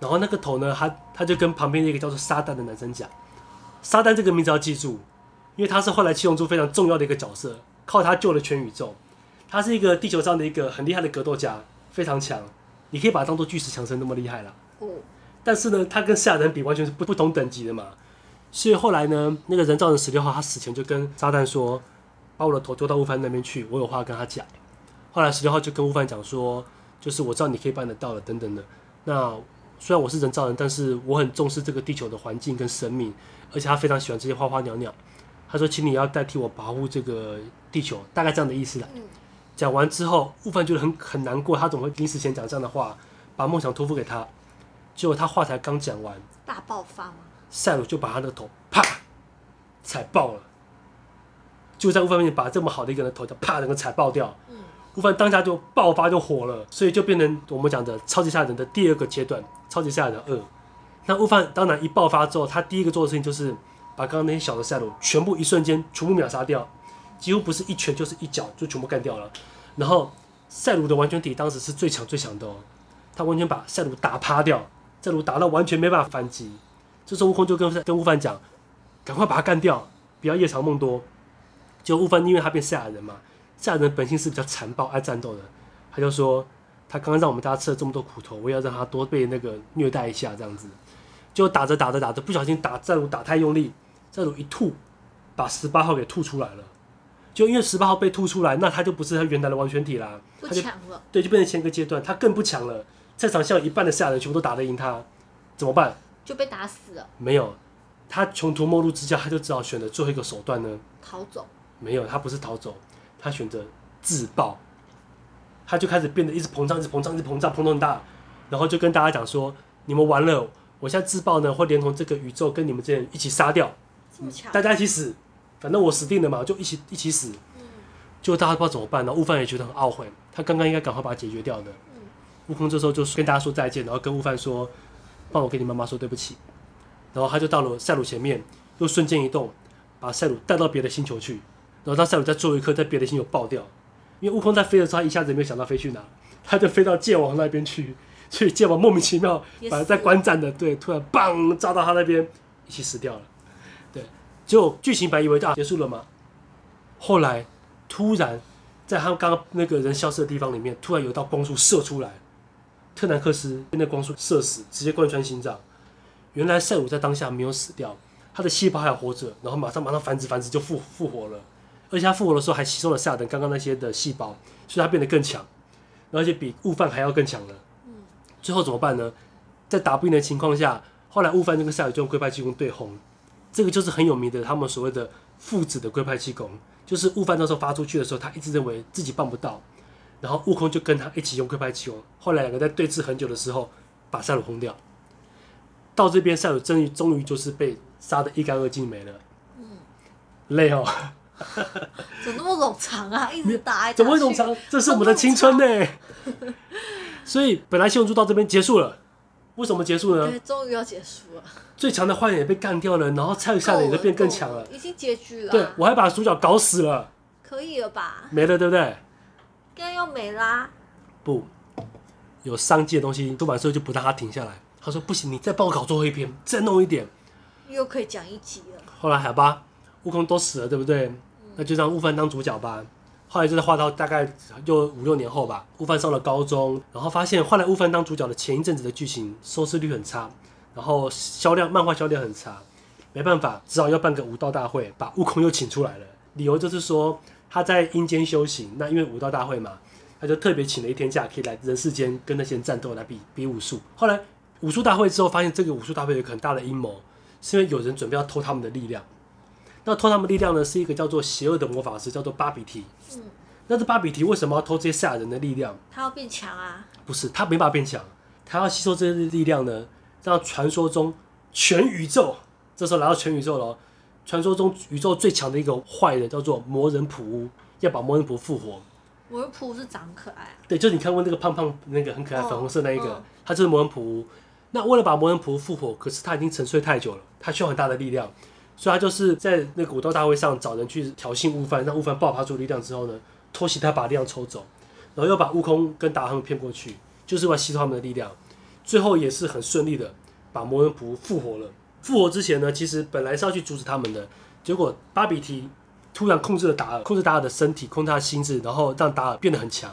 然后那个头呢，他他就跟旁边那个叫做撒旦的男生讲，撒旦这个名字要记住，因为他是后来七龙珠非常重要的一个角色，靠他救了全宇宙，他是一个地球上的一个很厉害的格斗家，非常强，你可以把他当做巨石强森那么厉害了。但是呢，他跟赛亚人比完全是不不同等级的嘛，所以后来呢，那个人造人十六号他死前就跟炸弹说，把我的头丢到悟饭那边去，我有话跟他讲。后来十六号就跟悟饭讲说，就是我知道你可以办得到了等等的。那虽然我是人造人，但是我很重视这个地球的环境跟生命，而且他非常喜欢这些花花鸟鸟。他说，请你要代替我保护这个地球，大概这样的意思啦。讲完之后，悟饭觉得很很难过，他怎么会临死前讲这样的话，把梦想托付给他。结果他话才刚讲完，大爆发吗？赛鲁就把他的头啪踩爆了，就在悟饭面前把这么好的一个人的头就啪整个踩爆掉。嗯，悟饭当下就爆发就火了，所以就变成我们讲的超级赛亚人的第二个阶段，超级赛亚人二。那悟饭当然一爆发之后，他第一个做的事情就是把刚刚那些小的赛鲁全部一瞬间全部秒杀掉，几乎不是一拳就是一脚就全部干掉了。然后赛鲁的完全体当时是最强最强的哦，他完全把赛鲁打趴掉，赛鲁打到完全没办法反击。这时候悟空就跟跟悟饭讲，赶快把他干掉，不要夜长梦多。就悟饭因为他变赛亚人嘛，赛亚人本性是比较残暴爱战斗的，他就说他刚刚让我们大家吃了这么多苦头，我也要让他多被那个虐待一下这样子。就打着打着打着，不小心打战鲁打太用力，战鲁一吐，把十八号给吐出来了。就因为十八号被吐出来，那他就不是他原来的完全体啦，不强了。对，就变成前一个阶段，他更不强了。赛场像一半的赛亚人全部都打得赢他，怎么办？就被打死了。没有，他穷途末路之下，他就只好选择最后一个手段呢，逃走。没有，他不是逃走，他选择自爆。他就开始变得一直膨胀，一直膨胀，一直膨胀，膨胀很大，然后就跟大家讲说：“你们完了。”我现在自爆呢，会连同这个宇宙跟你们这些人一起杀掉，大家一起死，反正我死定了嘛，就一起一起死。就大家不知道怎么办呢？悟饭也觉得很懊悔，他刚刚应该赶快把它解决掉的。悟空这时候就跟大家说再见，然后跟悟饭说：“帮我跟你妈妈说对不起。”然后他就到了赛鲁前面，又瞬间移动，把赛鲁带到别的星球去。然后当赛鲁在最后一刻在别的星球爆掉，因为悟空在飞的时候，他一下子也没有想到飞去哪，他就飞到界王那边去。所以剑王莫名其妙，反正在观战的对，突然棒炸到他那边，一起死掉了。对，就剧情本以为就结束了嘛，后来突然在他刚刚那个人消失的地方里面，突然有道光束射出来，特南克斯被那光束射死，直接贯穿心脏。原来赛武在当下没有死掉，他的细胞还活着，然后马上马上繁殖繁殖就复复活了，而且他复活的时候还吸收了赛亚人刚刚那些的细胞，所以他变得更强，而且比悟饭还要更强了。最后怎么办呢？在打不赢的情况下，后来悟饭就跟赛武就用龟派气功对轰，这个就是很有名的他们所谓的父子的龟派气功，就是悟饭那时候发出去的时候，他一直认为自己办不到，然后悟空就跟他一起用龟派气功，后来两个在对峙很久的时候，把赛鲁轰掉。到这边赛鲁终于终于就是被杀的一干二净没了，嗯，累哦，怎么那么冗长啊？一直打，怎么会冗长？这是我们的青春呢。所以本来七龙珠到这边结束了，为什么结束呢？对，终于要结束了。最强的坏人也被干掉了，然后蔡下的也就变更强了，已经结局了。对，我还把主角搞死了，可以了吧？没了，对不对？应该要没啦。不，有商机的东西，出版社就不让他停下来。他说不行，你再帮我搞最后一篇，再弄一点，又可以讲一集了。后来好吧，悟空都死了，对不对？嗯、那就让悟饭当主角吧。后来就是画到大概就五六年后吧，悟饭上了高中，然后发现换来悟饭当主角的前一阵子的剧情收视率很差，然后销量漫画销量很差，没办法，只好要办个武道大会，把悟空又请出来了。理由就是说他在阴间修行，那因为武道大会嘛，他就特别请了一天假，可以来人世间跟那些人战斗来比比武术。后来武术大会之后，发现这个武术大会有很大的阴谋，是因为有人准备要偷他们的力量。那偷他们力量呢，是一个叫做邪恶的魔法师，叫做巴比提。嗯，那这巴比提为什么要偷这些赛亚人的力量？他要变强啊？不是，他没办法变强，他要吸收这些力量呢，让传说中全宇宙，这时候来到全宇宙了，传说中宇宙最强的一个坏人叫做魔人普乌，要把魔人普复活。魔人普乌是长可爱啊？对，就是你看过那个胖胖那个很可爱粉红色那一个，他就是魔人普乌。那为了把魔人普乌复活，可是他已经沉睡太久了，他需要很大的力量。所以他就是在那个武道大会上找人去挑衅悟饭，让悟饭爆发出力量之后呢，偷袭他把力量抽走，然后又把悟空跟达尔他们骗过去，就是为了吸收他们的力量。最后也是很顺利的把魔人普复活了。复活之前呢，其实本来是要去阻止他们的，结果巴比提突然控制了达尔，控制达尔的身体，控制他的心智，然后让达尔变得很强。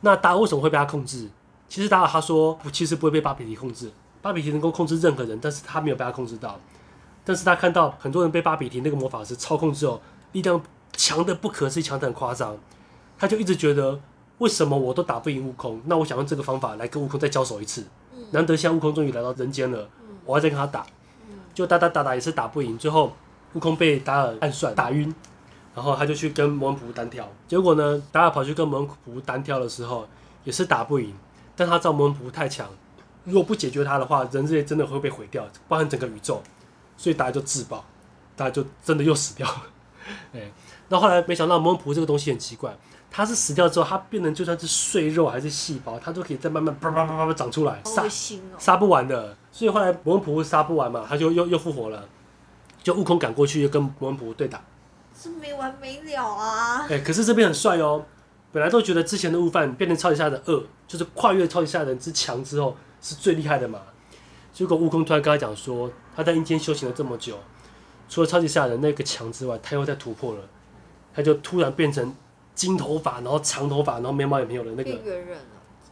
那达尔为什么会被他控制？其实达尔他说，我其实不会被巴比提控制，巴比提能够控制任何人，但是他没有被他控制到。但是他看到很多人被巴比提那个魔法师操控之后，力量强的不可思议，强的很夸张，他就一直觉得为什么我都打不赢悟空？那我想用这个方法来跟悟空再交手一次。难得现在悟空终于来到人间了，我要再跟他打。就打打打打也是打不赢，最后悟空被达尔暗算打晕，然后他就去跟魔人普单挑。结果呢，达尔跑去跟魔人普单挑的时候也是打不赢，但他知道魔人普太强，如果不解决他的话，人类真的会被毁掉，包含整个宇宙。所以大家就自爆，大家就真的又死掉了。哎，那后来没想到魔文仆这个东西很奇怪，它是死掉之后，它变成就算是碎肉还是细胞，它都可以再慢慢叭叭叭叭长出来，杀杀不完的。所以后来魔文仆杀不完嘛，他就又又复活了，就悟空赶过去又跟魔文仆对打，是没完没了啊！哎，可是这边很帅哦，本来都觉得之前的悟饭变成超级赛亚人二，就是跨越超级赛亚人之强之后是最厉害的嘛。结果悟空突然跟他讲说，他在阴间修行了这么久，除了超级赛亚人那个强之外，他又在突破了，他就突然变成金头发，然后长头发，然后眉毛也没有的那个。猿人了。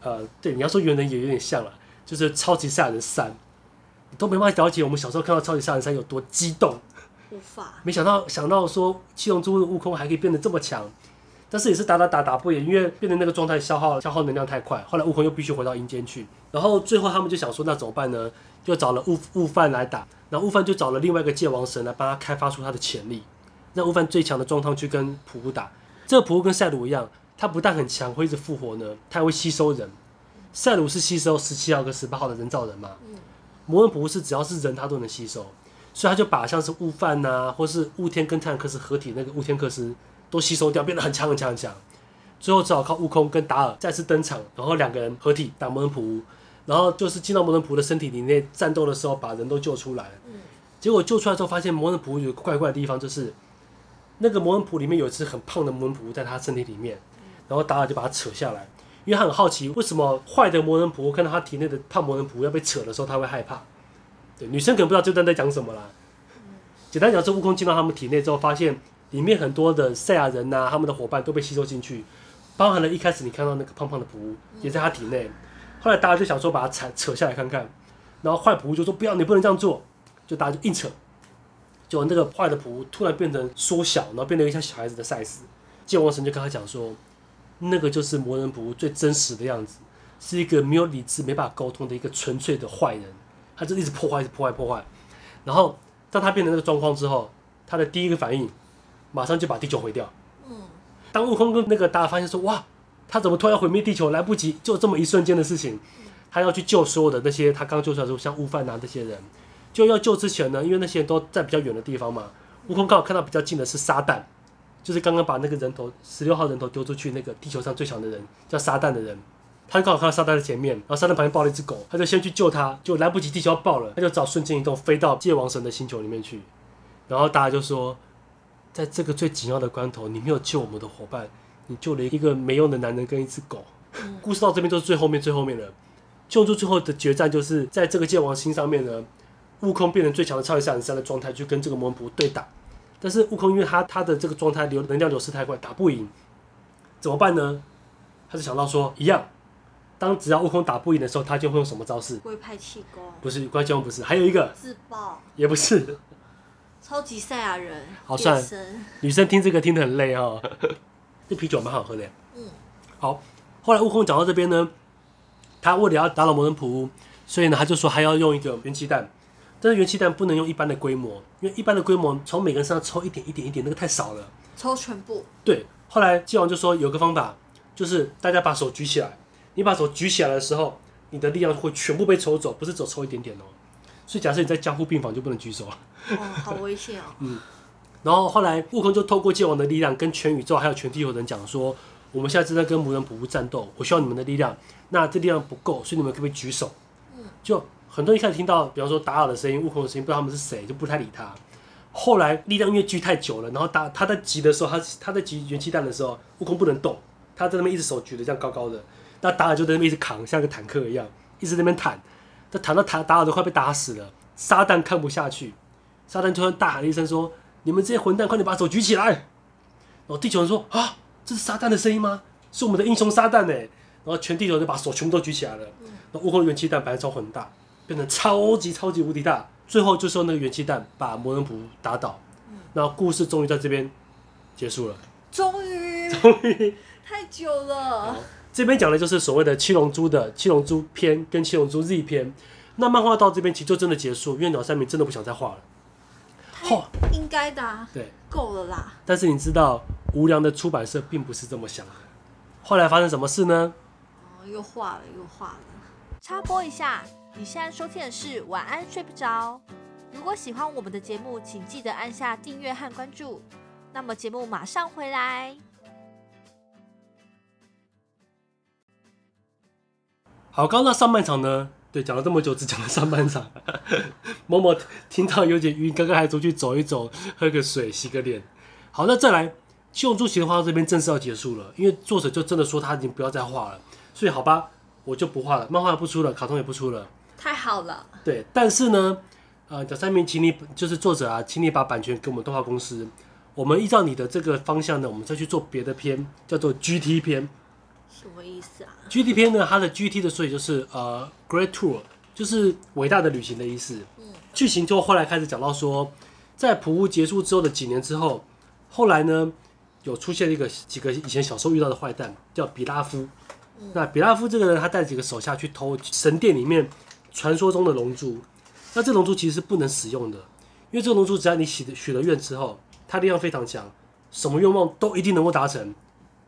呃，对，你要说猿人也有点像了，就是超级赛亚人三，你都没办法了解我们小时候看到超级赛亚人三有多激动。无法。没想到想到说七龙珠的悟空还可以变得这么强，但是也是打打打打不赢，因为变得那个状态消耗消耗能量太快，后来悟空又必须回到阴间去，然后最后他们就想说那怎么办呢？就找了悟悟饭来打，然后悟饭就找了另外一个界王神来帮他开发出他的潜力，让悟饭最强的状态去跟普普打。这个普乌跟赛鲁一样，它不但很强，会一直复活呢，它还会吸收人。赛鲁是吸收十七号跟十八号的人造人嘛？魔文普乌是只要是人他都能吸收，所以他就把像是悟饭呐，或是悟天跟泰坦克斯合体那个悟天克斯都吸收掉，变得很强很强很强。最后只好靠悟空跟达尔再次登场，然后两个人合体打魔文普乌。然后就是进到魔人仆的身体里面战斗的时候，把人都救出来。结果救出来之后，发现魔人仆有个怪怪的地方，就是那个魔人仆里面有一只很胖的魔人仆在他身体里面。然后达尔就把他扯下来，因为他很好奇为什么坏的魔人仆看到他体内的胖魔人仆要被扯的时候，他会害怕。对，女生可能不知道这段在讲什么啦。简单讲，是悟空进到他们体内之后，发现里面很多的赛亚人呐、他们的伙伴都被吸收进去，包含了一开始你看到那个胖胖的仆也在他体内。后来大家就想说把他扯扯下来看看，然后坏仆就说不要，你不能这样做，就大家就硬扯，就那个坏的仆突然变成缩小，然后变成一个像小孩子的 size。界王神就跟他讲说，那个就是魔人仆最真实的样子，是一个没有理智、没办法沟通的一个纯粹的坏人，他就一直破坏、一直破坏、破坏。然后当他变成那个状况之后，他的第一个反应马上就把地球毁掉。嗯，当悟空跟那个大家发现说哇。他怎么突然毁灭地球？来不及，就这么一瞬间的事情，他要去救所有的那些他刚救出来的时候，像悟饭啊这些人，就要救之前呢，因为那些人都在比较远的地方嘛。悟空刚好看到比较近的是撒旦，就是刚刚把那个人头十六号人头丢出去那个地球上最强的人，叫撒旦的人。他刚好看到撒旦的前面，然后撒旦旁边抱了一只狗，他就先去救他，就来不及，地球要爆了，他就找瞬间移动飞到界王神的星球里面去。然后大家就说，在这个最紧要的关头，你没有救我们的伙伴。你救了一个没用的男人跟一只狗，故事到这边就是最后面最后面了。救助最后的决战就是在这个界王星上面呢，悟空变成最强的超级赛亚人三的状态去跟这个魔人仆对打，但是悟空因为他他的这个状态流能量流失太快，打不赢，怎么办呢？他就想到说一样，当只要悟空打不赢的时候，他就会用什么招式？龟派气功？不是，龟派气功不是，还有一个自爆，也不是，超级赛亚人。好，算，女生听这个听得很累哦。这啤酒蛮好喝的。嗯，好。后来悟空讲到这边呢，他为了要打倒魔人仆，所以呢，他就说还要用一个元气弹。但是元气弹不能用一般的规模，因为一般的规模从每个人身上抽一点一点一点，那个太少了。抽全部。对。后来界王就说有个方法，就是大家把手举起来，你把手举起来的时候，你的力量会全部被抽走，不是只抽一点点哦。所以假设你在加护病房就不能举手。哦，好危险哦。嗯。然后后来，悟空就透过界王的力量，跟全宇宙还有全地球人讲说：“我们现在正在跟魔人仆战斗，我需要你们的力量。那这力量不够，所以你们可不可以举手？”就很多人一开始听到，比方说达尔的声音、悟空的声音，不知道他们是谁，就不太理他。后来力量因为聚太久了，然后打他在挤的时候，他他在挤元气弹的时候，悟空不能动，他在那边一只手举得这样高高的，那达尔就在那边一直扛，像个坦克一样，一直在那边弹。他弹到弹达尔都快被打死了，撒旦看不下去，撒旦突然大喊了一声说。你们这些混蛋，快点把手举起来！然后地球人说：“啊，这是撒旦的声音吗？是我们的英雄撒旦呢！”然后全地球人把手全部都举起来了。那悟空的元气弹本来超很大，变得超级超级无敌大，最后就是用那个元气弹把魔人仆打倒。然后故事终于在这边结束了。终于，终于，太久了。这边讲的就是所谓的七龙珠的七龙珠篇跟七龙珠 Z 篇。那漫画到这边其实就真的结束，因为鸟山明真的不想再画了。哦，应该的、啊，对，够了啦。但是你知道，无良的出版社并不是这么想的。后来发生什么事呢？哦，又画了，又画了。插播一下，你现在收听的是《晚安睡不着》，如果喜欢我们的节目，请记得按下订阅和关注。那么节目马上回来。好，刚刚那上半场呢？对，讲了这么久，只讲了上半场。某某听到有点晕，刚刚还出去走一走，喝个水，洗个脸。好，那再来，七龙珠其实画到这边正式要结束了，因为作者就真的说他已经不要再画了，所以好吧，我就不画了，漫画不出了，卡通也不出了。太好了。对，但是呢，呃，小三明，请你就是作者啊，请你把版权给我们动画公司，我们依照你的这个方向呢，我们再去做别的片，叫做 GT 片。什么意思啊？GT 片呢，它的 GT 的所以就是呃，Great Tour，就是伟大的旅行的意思。嗯。剧情就后来开始讲到说，在普乌结束之后的几年之后，后来呢，有出现一个几个以前小时候遇到的坏蛋，叫比拉夫。嗯。那比拉夫这个人，他带几个手下去偷神殿里面传说中的龙珠。那这龙珠其实是不能使用的，因为这个龙珠只要你许的许了愿之后，它力量非常强，什么愿望都一定能够达成。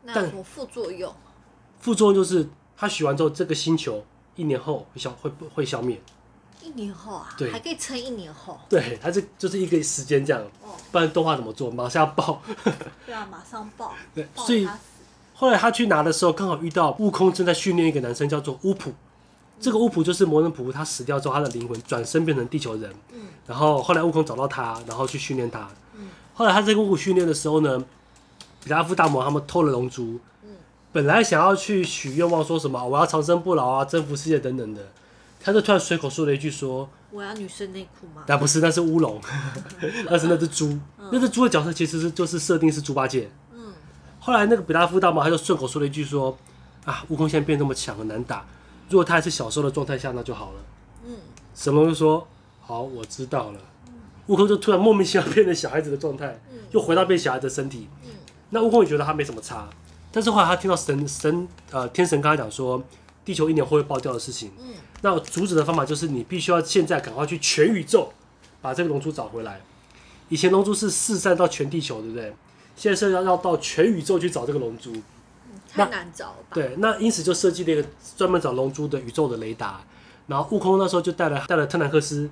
那有副作用？副作用就是，他许完之后，这个星球一年后会消会会消灭。一年后啊？对，还可以撑一年后。对，它是就是一个时间这样。哦。不然动画怎么做？马上要爆。对啊，马上爆。对，所以后来他去拿的时候，刚好遇到悟空正在训练一个男生，叫做乌普。这个乌普就是魔人普，他死掉之后，他的灵魂转身变成地球人。嗯。然后后来悟空找到他，然后去训练他。嗯。后来他在乌普训练的时候呢，比拉夫大魔他们偷了龙珠。本来想要去许愿望，说什么我要长生不老啊，征服世界等等的，他就突然随口说了一句说：“我要女生内裤吗？”但不是，那是乌龙，那是那只猪，嗯、那只猪的角色其实是就是设定是猪八戒。嗯。后来那个比拉夫大魔他就顺口说了一句说：“啊，悟空现在变这么强，很难打。如果他还是小时候的状态下，那就好了。”嗯。神龙就说：“好，我知道了。嗯”悟空就突然莫名其妙变成小孩子的状态，嗯、又回到变小孩的身体。嗯。那悟空也觉得他没什么差。但是后来他听到神神呃天神跟他讲说，地球一年后会爆掉的事情，嗯，那阻止的方法就是你必须要现在赶快去全宇宙把这个龙珠找回来。以前龙珠是四散到全地球，对不对？现在是要要到全宇宙去找这个龙珠，太难找吧。对，那因此就设计了一个专门找龙珠的宇宙的雷达。然后悟空那时候就带了带了特南克斯，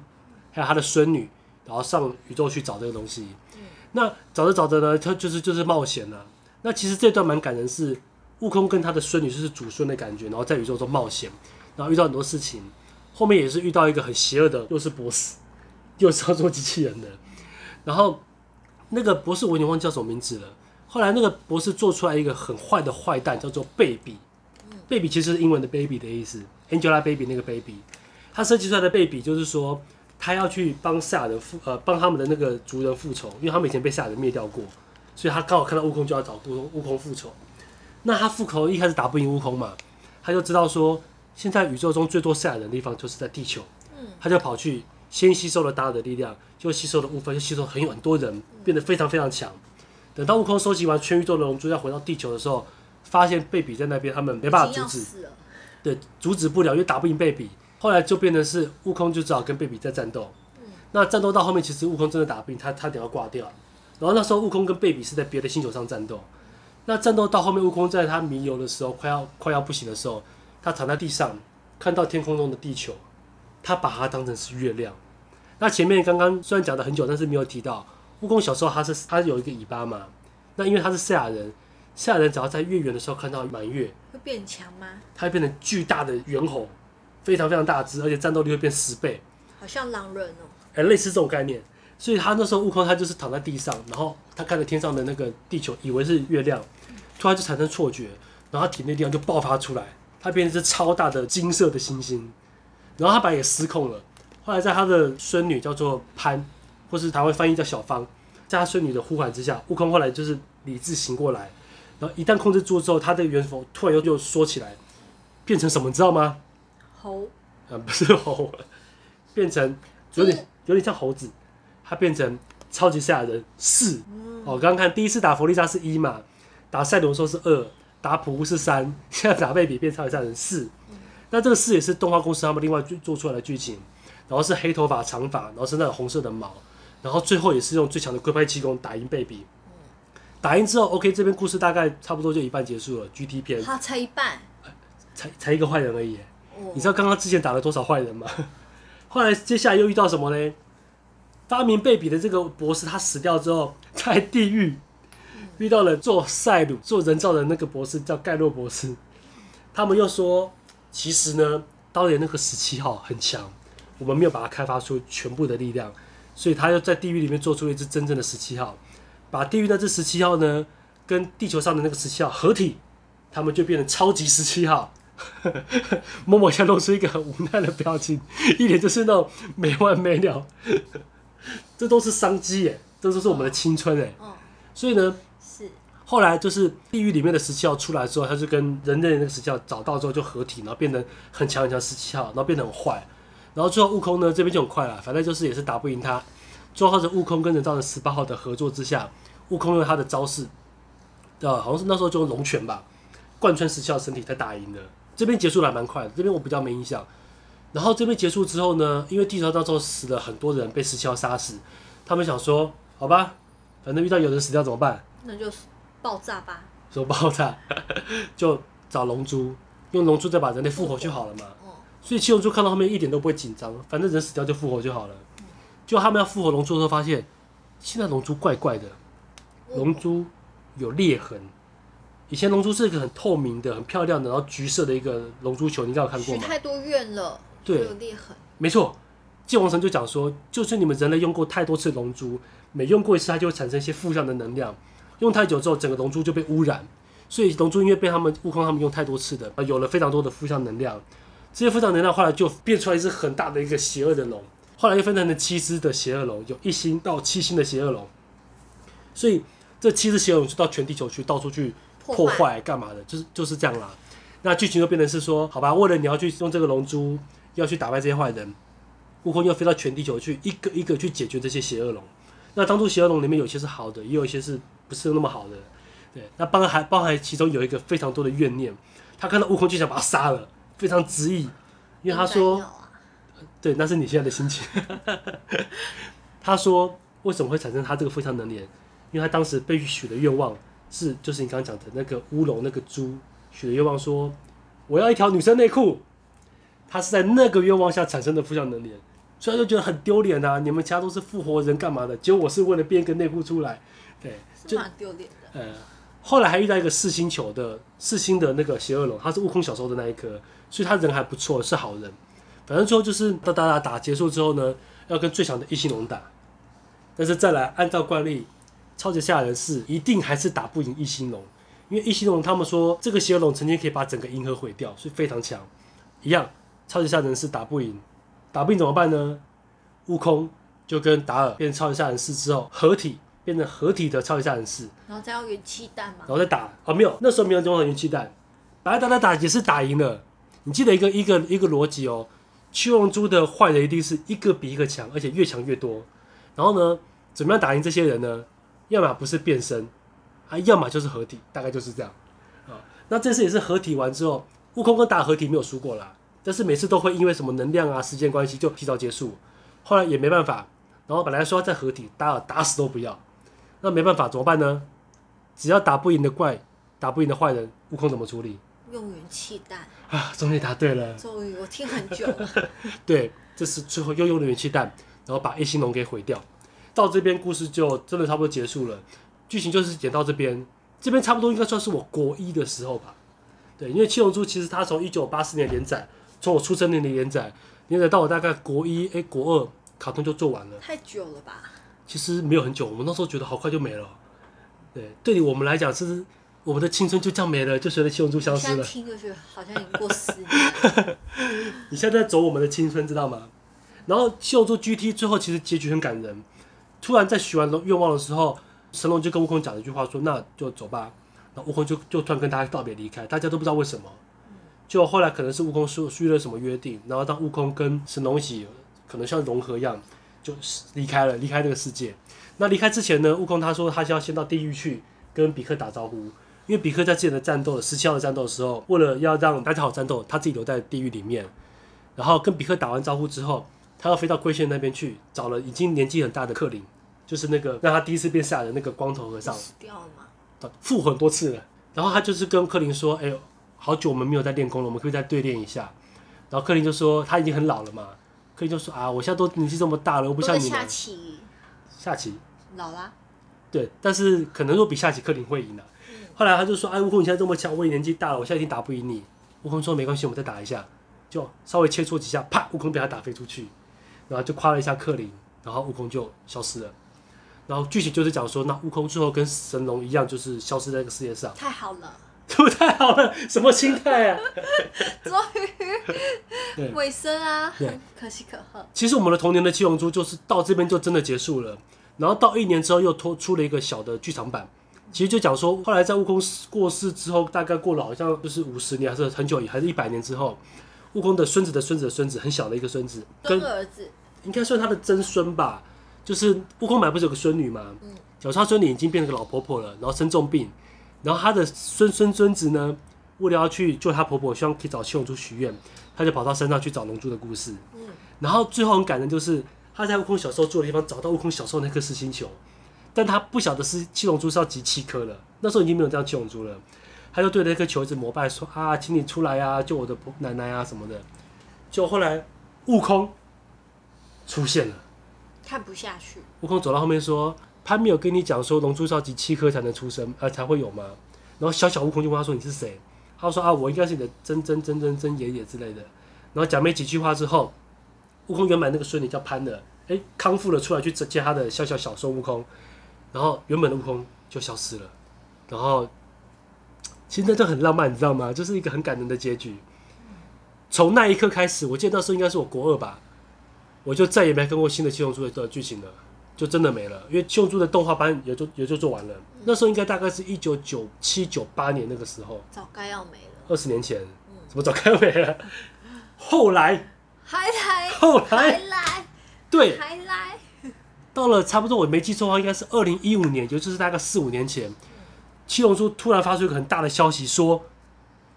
还有他的孙女，然后上宇宙去找这个东西。嗯，那找着找着呢，他就是就是冒险了。那其实这段蛮感人，是悟空跟他的孙女就是祖孙的感觉，然后在宇宙中冒险，然后遇到很多事情，后面也是遇到一个很邪恶的，又是博士，又是要做机器人的，然后那个博士我已经忘记叫什么名字了。后来那个博士做出来一个很坏的坏蛋，叫做贝比，贝比其实是英文的 baby 的意思，Angelababy 那个 baby，他设计出来的贝比就是说他要去帮赛亚人复呃帮他们的那个族人复仇，因为他们以前被赛亚人灭掉过。所以他刚好看到悟空就要找悟空，悟空复仇。那他复仇一开始打不赢悟空嘛，他就知道说现在宇宙中最多赛亚人的地方就是在地球。他就跑去先吸收了大家的力量，就吸收了悟空，就吸收很有很多人，变得非常非常强。等到悟空收集完全宇宙的龙珠要回到地球的时候，发现贝比在那边，他们没办法阻止。对，阻止不了，因为打不赢贝比。后来就变成是悟空就只好跟贝比在战斗。那战斗到后面，其实悟空真的打不赢他，他得要挂掉。然后那时候悟空跟贝比是在别的星球上战斗，那战斗到后面，悟空在他迷游的时候，快要快要不行的时候，他躺在地上，看到天空中的地球，他把它当成是月亮。那前面刚刚虽然讲了很久，但是没有提到悟空小时候他是他有一个尾巴嘛，那因为他是赛亚人，赛亚人只要在月圆的时候看到满月，会变强吗？他会变成巨大的猿猴，非常非常大只，而且战斗力会变十倍，好像狼人哦，哎，类似这种概念。所以他那时候悟空他就是躺在地上，然后他看着天上的那个地球，以为是月亮，突然就产生错觉，然后他体内力量就爆发出来，他变成只超大的金色的星星，然后他把也失控了。后来在他的孙女叫做潘，或是他会翻译叫小芳，在他孙女的呼喊之下，悟空后来就是理智醒过来，然后一旦控制住之后，他的元佛突然又又缩起来，变成什么你知道吗？猴？啊，不是猴，变成有点有点像猴子。他变成超级赛亚人四，哦，刚刚看第一次打弗利萨是一嘛，打赛罗说是二，打普乌是三，现在打贝比变超级赛亚人四。那这个四也是动画公司他们另外做出来的剧情，然后是黑头发长发，然后是那种红色的毛，然后最后也是用最强的龟派气功打赢贝比。打赢之后，OK，这边故事大概差不多就一半结束了。GT 篇，他才一半，才才一个坏人而已。你知道刚刚之前打了多少坏人吗？后来接下来又遇到什么呢？发明贝比的这个博士，他死掉之后，在地狱遇到了做赛鲁、做人造的那个博士，叫盖洛博士。他们又说，其实呢，当年那个十七号很强，我们没有把它开发出全部的力量，所以他又在地狱里面做出了一只真正的十七号，把地狱那只十七号呢，跟地球上的那个十七号合体，他们就变成超级十七号。默默下露出一个很无奈的表情，一脸就是那种没完没了。这都是商机耶，这都是我们的青春哎。哦。所以呢，是后来就是地狱里面的十七号出来之后，他就跟人类那个十七号找到之后就合体，然后变成很强很强十七号，然后变得很坏。然后最后悟空呢这边就很快了，反正就是也是打不赢他。最后是悟空跟人造人十八号的合作之下，悟空用他的招式，呃，好像是那时候就用龙拳吧，贯穿十七号身体才打赢的。这边结束的还蛮快的，这边我比较没印象。然后这边结束之后呢，因为地球到时候死了很多人，被十七号杀死。他们想说，好吧，反正遇到有人死掉怎么办？那就爆炸吧。说爆炸，就找龙珠，用龙珠再把人类复活就好了嘛。所以七龙珠看到后面一点都不会紧张，反正人死掉就复活就好了。就他们要复活龙珠的时候，发现现在龙珠怪怪的，龙珠有裂痕。以前龙珠是一个很透明的、很漂亮的，然后橘色的一个龙珠球，你应该有看过吗？太多怨了。对，有裂痕。没错，界王神就讲说，就是你们人类用过太多次龙珠，每用过一次，它就会产生一些负向的能量。用太久之后，整个龙珠就被污染。所以龙珠因为被他们悟空他们用太多次的，有了非常多的负向能量。这些负向能量后来就变出来一只很大的一个邪恶的龙。后来又分成了七只的邪恶龙，有一星到七星的邪恶龙。所以这七只邪恶龙就到全地球去，到处去破坏干嘛的，就是就是这样啦。那剧情就变成是说，好吧，为了你要去用这个龙珠。要去打败这些坏人，悟空要飞到全地球去，一个一个去解决这些邪恶龙。那当初邪恶龙里面有些是好的，也有一些是不是那么好的。对，那包含包含其中有一个非常多的怨念，他看到悟空就想把他杀了，非常执意，因为他说，对，那是你现在的心情。他说为什么会产生他这个非常能力？因为他当时被许的愿望是，就是你刚刚讲的那个乌龙那个猪许的愿望，说我要一条女生内裤。他是在那个愿望下产生的负向能力，所以他就觉得很丢脸啊！你们其他都是复活人干嘛的？结果我是为了变一个内裤出来，对，就蛮丢脸的。呃，后来还遇到一个四星球的四星的那个邪恶龙，他是悟空小时候的那一颗，所以他人还不错，是好人。反正最后就是打打打打结束之后呢，要跟最强的一星龙打，但是再来按照惯例，超级赛亚人是一定还是打不赢一星龙，因为一星龙他们说这个邪恶龙曾经可以把整个银河毁掉，所以非常强，一样。超级赛亚人是打不赢，打不赢怎么办呢？悟空就跟达尔变成超级赛亚人士之后合体，变成合体的超级赛亚人士，然后再用元气弹嘛，然后再打哦，没有，那时候没有用到元气弹，打打打打也是打赢了。你记得一个一个一个逻辑哦，七龙珠的坏人一定是一个比一个强，而且越强越多。然后呢，怎么样打赢这些人呢？要么不是变身啊，要么就是合体，大概就是这样啊。那这次也是合体完之后，悟空跟达尔合体没有输过啦。但是每次都会因为什么能量啊、时间关系就提早结束，后来也没办法，然后本来说要再合体，打打死都不要，那没办法怎么办呢？只要打不赢的怪，打不赢的坏人，悟空怎么处理？用元气弹啊！终于答对了。终于，我听很久了。对，这是最后又用了元气弹，然后把 A 星龙给毁掉。到这边故事就真的差不多结束了，剧情就是演到这边，这边差不多应该算是我国一的时候吧。对，因为七龙珠其实它从一九八四年连载。从我出生年的连载，连载到我大概国一、哎国二，卡通就做完了。太久了吧？其实没有很久，我们那时候觉得好快就没了。对，对于我们来讲，是我们的青春就这样没了，就随着七龙珠消失了。听就觉得好像已经过十年。你现在在走我们的青春，知道吗？然后七龙珠 GT 最后其实结局很感人。突然在许完愿望的时候，神龙就跟悟空讲了一句话，说：“那就走吧。”然后悟空就就突然跟大家道别离开，大家都不知道为什么。就后来可能是悟空说续了什么约定，然后当悟空跟神龙一起，可能像融合一样，就离开了，离开这个世界。那离开之前呢，悟空他说他是要先到地狱去跟比克打招呼，因为比克在之前的战斗十七号的战斗的时候，为了要让大家好战斗，他自己留在地狱里面。然后跟比克打完招呼之后，他要飞到龟仙那边去找了已经年纪很大的克林，就是那个让他第一次变赛亚人的那个光头和尚。死掉了吗？复活很多次了。然后他就是跟克林说：“哎呦。”好久我们没有在练功了，我们可以再对练一下。然后克林就说他已经很老了嘛，克林就说啊，我现在都年纪这么大了，我不像你下棋，下棋老啦。对，但是可能若比下棋克林会赢了、啊。嗯、后来他就说，哎，悟空你现在这么强，我也年纪大了，我现在已经打不赢你。悟空说没关系，我们再打一下，就稍微切磋几下，啪，悟空被他打飞出去，然后就夸了一下克林，然后悟空就消失了。然后剧情就是讲说，那悟空最后跟神龙一样，就是消失在这个世界上。太好了，这不太好了，什么心态啊？终于 尾声啊，可喜可贺。其实我们的童年的七龙珠就是到这边就真的结束了，然后到一年之后又拖出了一个小的剧场版，其实就讲说，后来在悟空过世之后，大概过了好像就是五十年还是很久，还是一百年之后，悟空的孙子的孙子的孙子，很小的一个孙子，跟儿子，应该算他的曾孙吧。就是悟空买不是有个孙女吗？嗯，小超孙女已经变成个老婆婆了，然后生重病，然后他的孙孙孙子呢，为了要去救他婆婆，希望可以找七龙珠许愿，他就跑到山上去找龙珠的故事。嗯，然后最后很感人，就是他在悟空小时候住的地方找到悟空小时候那颗噬心球，但他不晓得是七龙珠是要集七颗了，那时候已经没有这样七龙珠了，他就对那颗球一直膜拜说啊，请你出来啊，救我的奶奶啊什么的。就后来悟空出现了。看不下去。悟空走到后面说：“潘没有跟你讲说龙珠是要集七颗才能出生，呃，才会有吗？”然后小小悟空就问他说：“你是谁？”他说：“啊，我应该是你的真真真真真爷爷之类的。”然后讲没几句话之后，悟空原本那个孙女叫潘的，哎，康复了出来去接他的小小小孙悟空，然后原本的悟空就消失了。然后其实那就很浪漫，你知道吗？就是一个很感人的结局。从那一刻开始，我记得那时候应该是我国二吧。我就再也没看过新的七龙珠的剧情了，就真的没了，因为七龙珠的动画班也就也就做完了。嗯、那时候应该大概是一九九七九八年那个时候，早该要没了。二十年前，嗯、怎么早该要没了？后来还来，后来还来，对，还来。到了差不多我没记错的话，应该是二零一五年，也就是大概四五年前，七龙珠突然发出一个很大的消息，说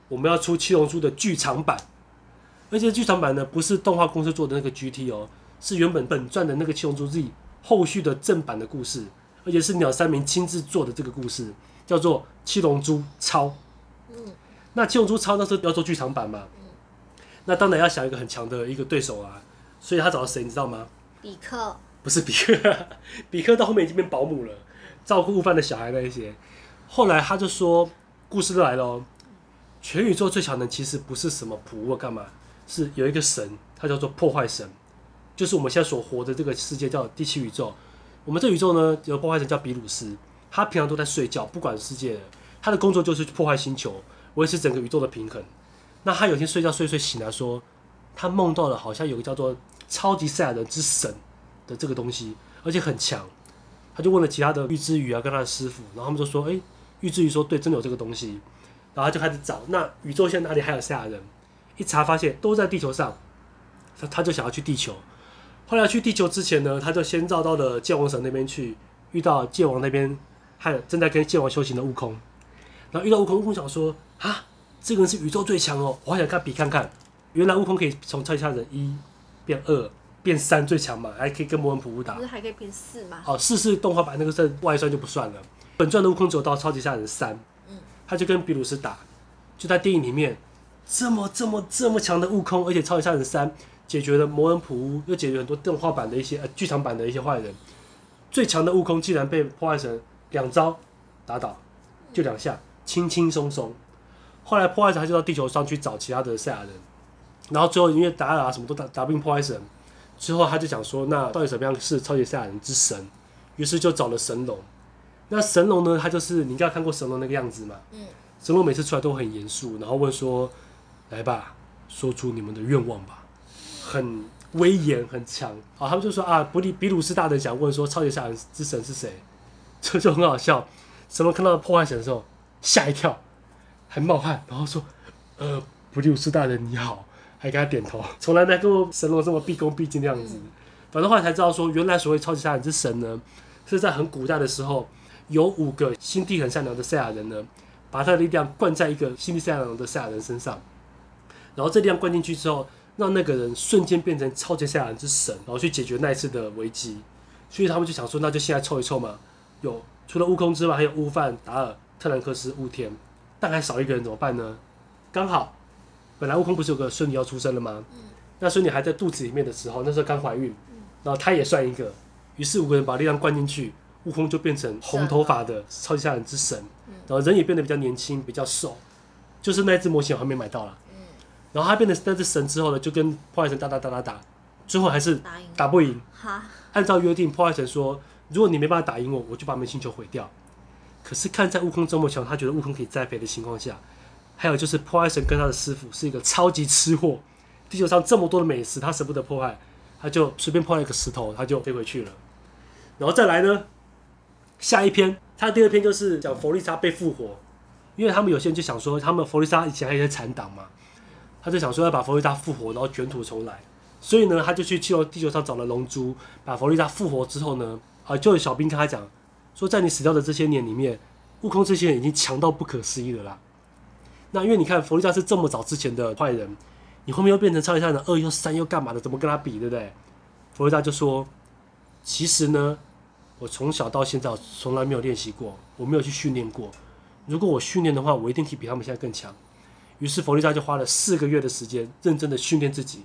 我们要出七龙珠的剧场版，而且剧场版呢不是动画公司做的那个 GT 哦。是原本本传的那个七龙珠 Z 后续的正版的故事，而且是鸟山明亲自做的这个故事，叫做七龙珠超。嗯，那七龙珠超那时候要做剧场版嘛，嗯，那当然要想一个很强的一个对手啊，所以他找了谁你知道吗？比克。不是比克，比克到后面已经变保姆了，照顾悟饭的小孩那一些。后来他就说，故事来了，全宇宙最强的其实不是什么普乌干嘛，是有一个神，他叫做破坏神。就是我们现在所活的这个世界叫第七宇宙，我们这宇宙呢有破坏神叫比鲁斯，他平常都在睡觉，不管世界的，他的工作就是破坏星球，维持整个宇宙的平衡。那他有天睡觉睡睡醒来说，他梦到了好像有个叫做超级赛亚人之神的这个东西，而且很强。他就问了其他的玉之鱼啊，跟他的师傅，然后他们就说：“哎，玉之鱼说对，真有这个东西。”然后他就开始找，那宇宙现在哪里还有赛亚人？一查发现都在地球上，他他就想要去地球。后来去地球之前呢，他就先绕到了剑王神那边去，遇到剑王那边和正在跟剑王修行的悟空，然后遇到悟空，悟空想说啊，这个人是宇宙最强哦，我还想看比看看，原来悟空可以从超级赛亚人一变二变三最强嘛，还可以跟魔人普乌打，不是还可以变四吗？哦，四是动画版那个是外传就不算了，本传的悟空只有到超级赛亚人三，嗯，他就跟比鲁斯打，就在电影里面这么这么这么强的悟空，而且超级赛亚人三。解决了魔人普乌，又解决很多动画版的一些呃剧场版的一些坏人。最强的悟空竟然被破坏神两招打倒，就两下，轻轻松松。后来破坏神他就到地球上去找其他的赛亚人，然后最后因为打啊什么都打打不赢破坏神，之后他就想说，那到底什么样是超级赛亚人之神？于是就找了神龙。那神龙呢，他就是你应该看过神龙那个样子嘛？嗯。神龙每次出来都很严肃，然后问说：“来吧，说出你们的愿望吧。”很威严，很强啊！他们就说啊，比利比鲁斯大人想问说，超级赛亚人之神是谁？这就很好笑。神龙看到破坏神的时候吓一跳，还冒汗，然后说：“呃，比鲁斯大人你好。”还给他点头。从来没跟过神龙这么毕恭毕敬的样子。嗯、反正后来才知道说，原来所谓超级赛亚人之神呢，是在很古代的时候，有五个心地很善良的赛亚人呢，把他的力量灌在一个心地善良的赛亚人身上，然后这力量灌进去之后。让那个人瞬间变成超级赛亚人之神，然后去解决那一次的危机。所以他们就想说，那就现在凑一凑嘛。有除了悟空之外，还有悟饭、达尔、特兰克斯、悟天，但还少一个人怎么办呢？刚好，本来悟空不是有个孙女要出生了吗？那孙女还在肚子里面的时候，那时候刚怀孕，然后她也算一个。于是五个人把力量灌进去，悟空就变成红头发的超级赛亚人之神，然后人也变得比较年轻，比较瘦。就是那只模型我还没买到了。然后他变成那只神之后呢，就跟破坏神打打打打打，最后还是打不赢。按照约定，破坏神说：“如果你没办法打赢我，我就把你们星球毁掉。”可是看在悟空这么强，他觉得悟空可以栽培的情况下，还有就是破坏神跟他的师傅是一个超级吃货，地球上这么多的美食，他舍不得破坏，他就随便破坏一个石头，他就飞回去了。然后再来呢，下一篇，他的第二篇就是讲弗利萨被复活，因为他们有些人就想说，他们弗利萨以前还有些残党嘛，他就想说要把弗利萨复活，然后卷土重来，所以呢，他就去去了地球上找了龙珠，把弗利萨复活之后呢，啊，就有小兵跟他讲。说在你死掉的这些年里面，悟空这些人已经强到不可思议了啦。那因为你看弗利萨是这么早之前的坏人，你后面又变成超级赛亚人二又三又干嘛的？怎么跟他比，对不对？弗利萨就说：“其实呢，我从小到现在从来没有练习过，我没有去训练过。如果我训练的话，我一定可以比他们现在更强。”于是弗利萨就花了四个月的时间，认真的训练自己，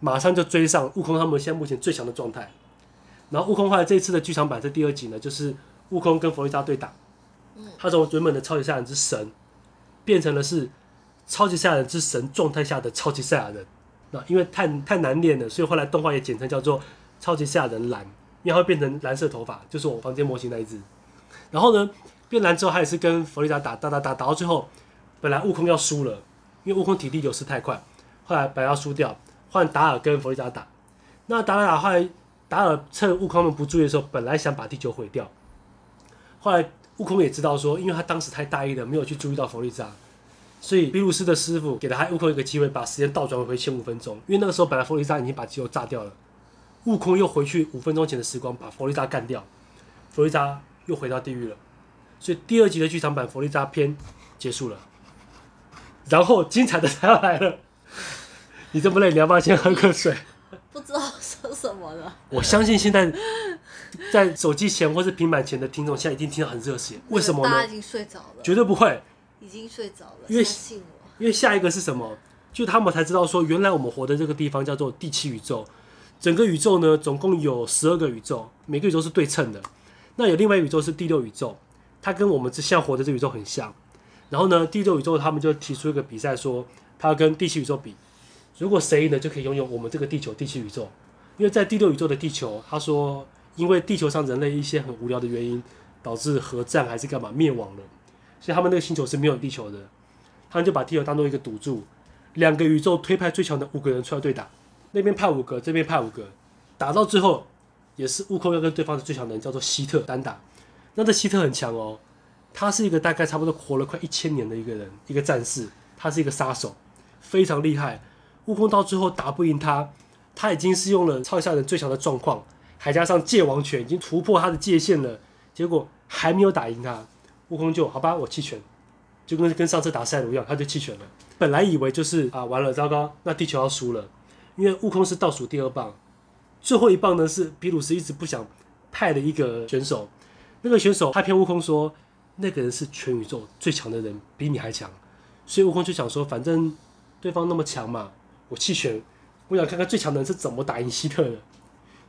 马上就追上悟空他们现在目前最强的状态。然后悟空后来这一次的剧场版这第二集呢，就是。悟空跟弗利萨对打，他从原本的超级赛亚人之神，变成了是超级赛亚人之神状态下的超级赛亚人。那因为太太难练了，所以后来动画也简称叫做超级赛亚人蓝，因为他会变成蓝色头发，就是我房间模型那一只。然后呢，变蓝之后，他也是跟弗利萨打打打打，打到最后，本来悟空要输了，因为悟空体力流失太快，后来本来要输掉，换达尔跟弗利萨打。那达尔后来达尔趁悟空们不注意的时候，本来想把地球毁掉。后来悟空也知道说，因为他当时太大意了，没有去注意到弗利萨，所以比鲁斯的师傅给了他悟空一个机会，把时间倒转回前五分钟。因为那个时候本来弗利萨已经把肌肉炸掉了，悟空又回去五分钟前的时光把弗利萨干掉，弗利萨又回到地狱了。所以第二集的剧场版弗利萨篇结束了，然后精彩的才要来了。你这么累，你要不要先喝口水？不知道说什么了。我相信现在。在手机前或是平板前的听众，现在一定听到很热血，为什么呢？大家已经睡着了，绝对不会，已经睡着了。因为因为下一个是什么？就他们才知道说，原来我们活的这个地方叫做第七宇宙。整个宇宙呢，总共有十二个宇宙，每个宇宙是对称的。那有另外一个宇宙是第六宇宙，它跟我们这现在活的这宇宙很像。然后呢，第六宇宙他们就提出一个比赛，说他要跟第七宇宙比，如果谁赢了就可以拥有我们这个地球第七宇宙。因为在第六宇宙的地球，他说。因为地球上人类一些很无聊的原因，导致核战还是干嘛灭亡了，所以他们那个星球是没有地球的。他们就把地球当做一个赌注，两个宇宙推派最强的五个人出来对打，那边派五个，这边派五个，打到最后也是悟空要跟对方的最强的人叫做希特单打。那这希特很强哦，他是一个大概差不多活了快一千年的一个人，一个战士，他是一个杀手，非常厉害。悟空到最后打不赢他，他已经是用了超下人最强的状况。还加上界王拳已经突破他的界限了，结果还没有打赢他，悟空就好吧，我弃权，就跟跟上次打赛鲁一样，他就弃权了。本来以为就是啊完了，糟糕，那地球要输了，因为悟空是倒数第二棒，最后一棒呢是比鲁斯一直不想派的一个选手，那个选手他骗悟空说那个人是全宇宙最强的人，比你还强，所以悟空就想说，反正对方那么强嘛，我弃权，我想看看最强的人是怎么打赢希特的。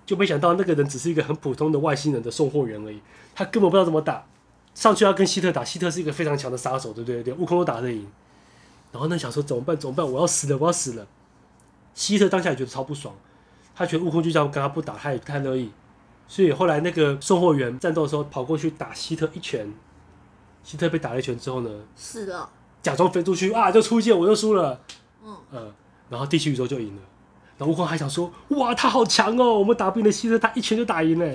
就没想到那个人只是一个很普通的外星人的送货员而已，他根本不知道怎么打，上去要跟希特打，希特是一个非常强的杀手，对不对？对悟空都打得赢，然后呢想说怎么办？怎么办？我要死了，我要死了！希特当下也觉得超不爽，他觉得悟空就这样跟他不打，他也不太乐意，所以后来那个送货员战斗的时候跑过去打希特一拳，希特被打了一拳之后呢，是的，假装飞出去啊，就出界我又输了，嗯嗯，然后地球宇宙就赢了。悟空还想说：“哇，他好强哦！我们打不赢的希特，他一拳就打赢了。”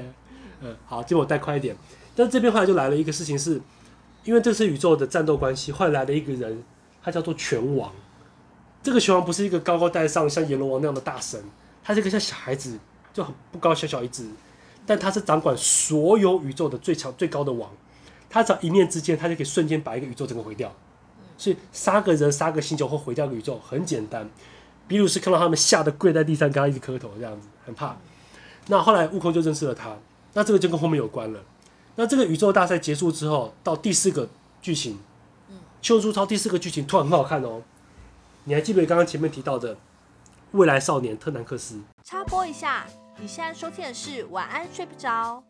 嗯，好，结果我带快一点。但这边后来就来了一个事情是，因为这是宇宙的战斗关系，后来了一个人，他叫做拳王。这个拳王不是一个高高在上像阎罗王那样的大神，他是一个像小孩子，就很不高，小小一只。但他是掌管所有宇宙的最强最高的王，他只要一念之间，他就可以瞬间把一个宇宙整个毁掉。所以杀个人、杀个星球或毁掉个宇宙很简单。比鲁斯看到他们吓得跪在地上，跟他一直磕头，这样子很怕。那后来悟空就认识了他，那这个就跟后面有关了。那这个宇宙大赛结束之后，到第四个剧情，《七龙珠超》第四个剧情突然很好看哦。你还记得刚刚前面提到的未来少年特南克斯。插播一下，你现在收听的是晚安睡不着。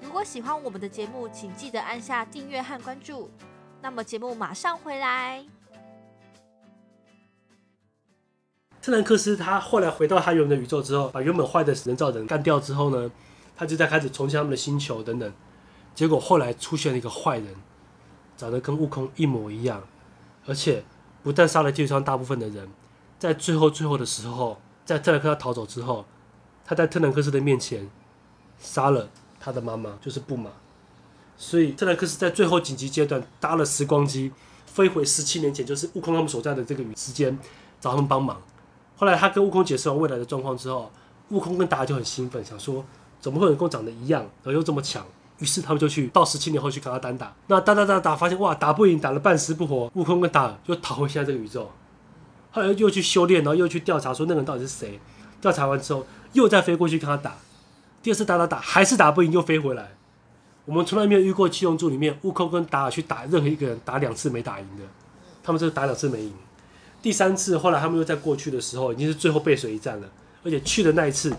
如果喜欢我们的节目，请记得按下订阅和关注。那么节目马上回来。特南克斯他后来回到他原本的宇宙之后，把原本坏的人造人干掉之后呢，他就在开始重建他们的星球等等。结果后来出现了一个坏人，长得跟悟空一模一样，而且不但杀了地球上大部分的人，在最后最后的时候，在特兰克斯逃走之后，他在特南克斯的面前杀了他的妈妈，就是布玛。所以特南克斯在最后紧急阶段搭了时光机，飞回十七年前，就是悟空他们所在的这个时间，找他们帮忙。后来他跟悟空解释完未来的状况之后，悟空跟达尔就很兴奋，想说怎么会有人跟我长得一样，然后又这么强？于是他们就去到十七年后去跟他单打。那打打打打，发现哇打不赢，打了半死不活。悟空跟达尔就逃回现在这个宇宙。后来又去修炼，然后又去调查说那个人到底是谁。调查完之后，又再飞过去跟他打。第二次打打打还是打不赢，又飞回来。我们从来没有遇过七龙珠里面悟空跟达尔去打任何一个人打两次没打赢的，他们这是打两次没赢。第三次，后来他们又在过去的时候，已经是最后背水一战了。而且去的那一次，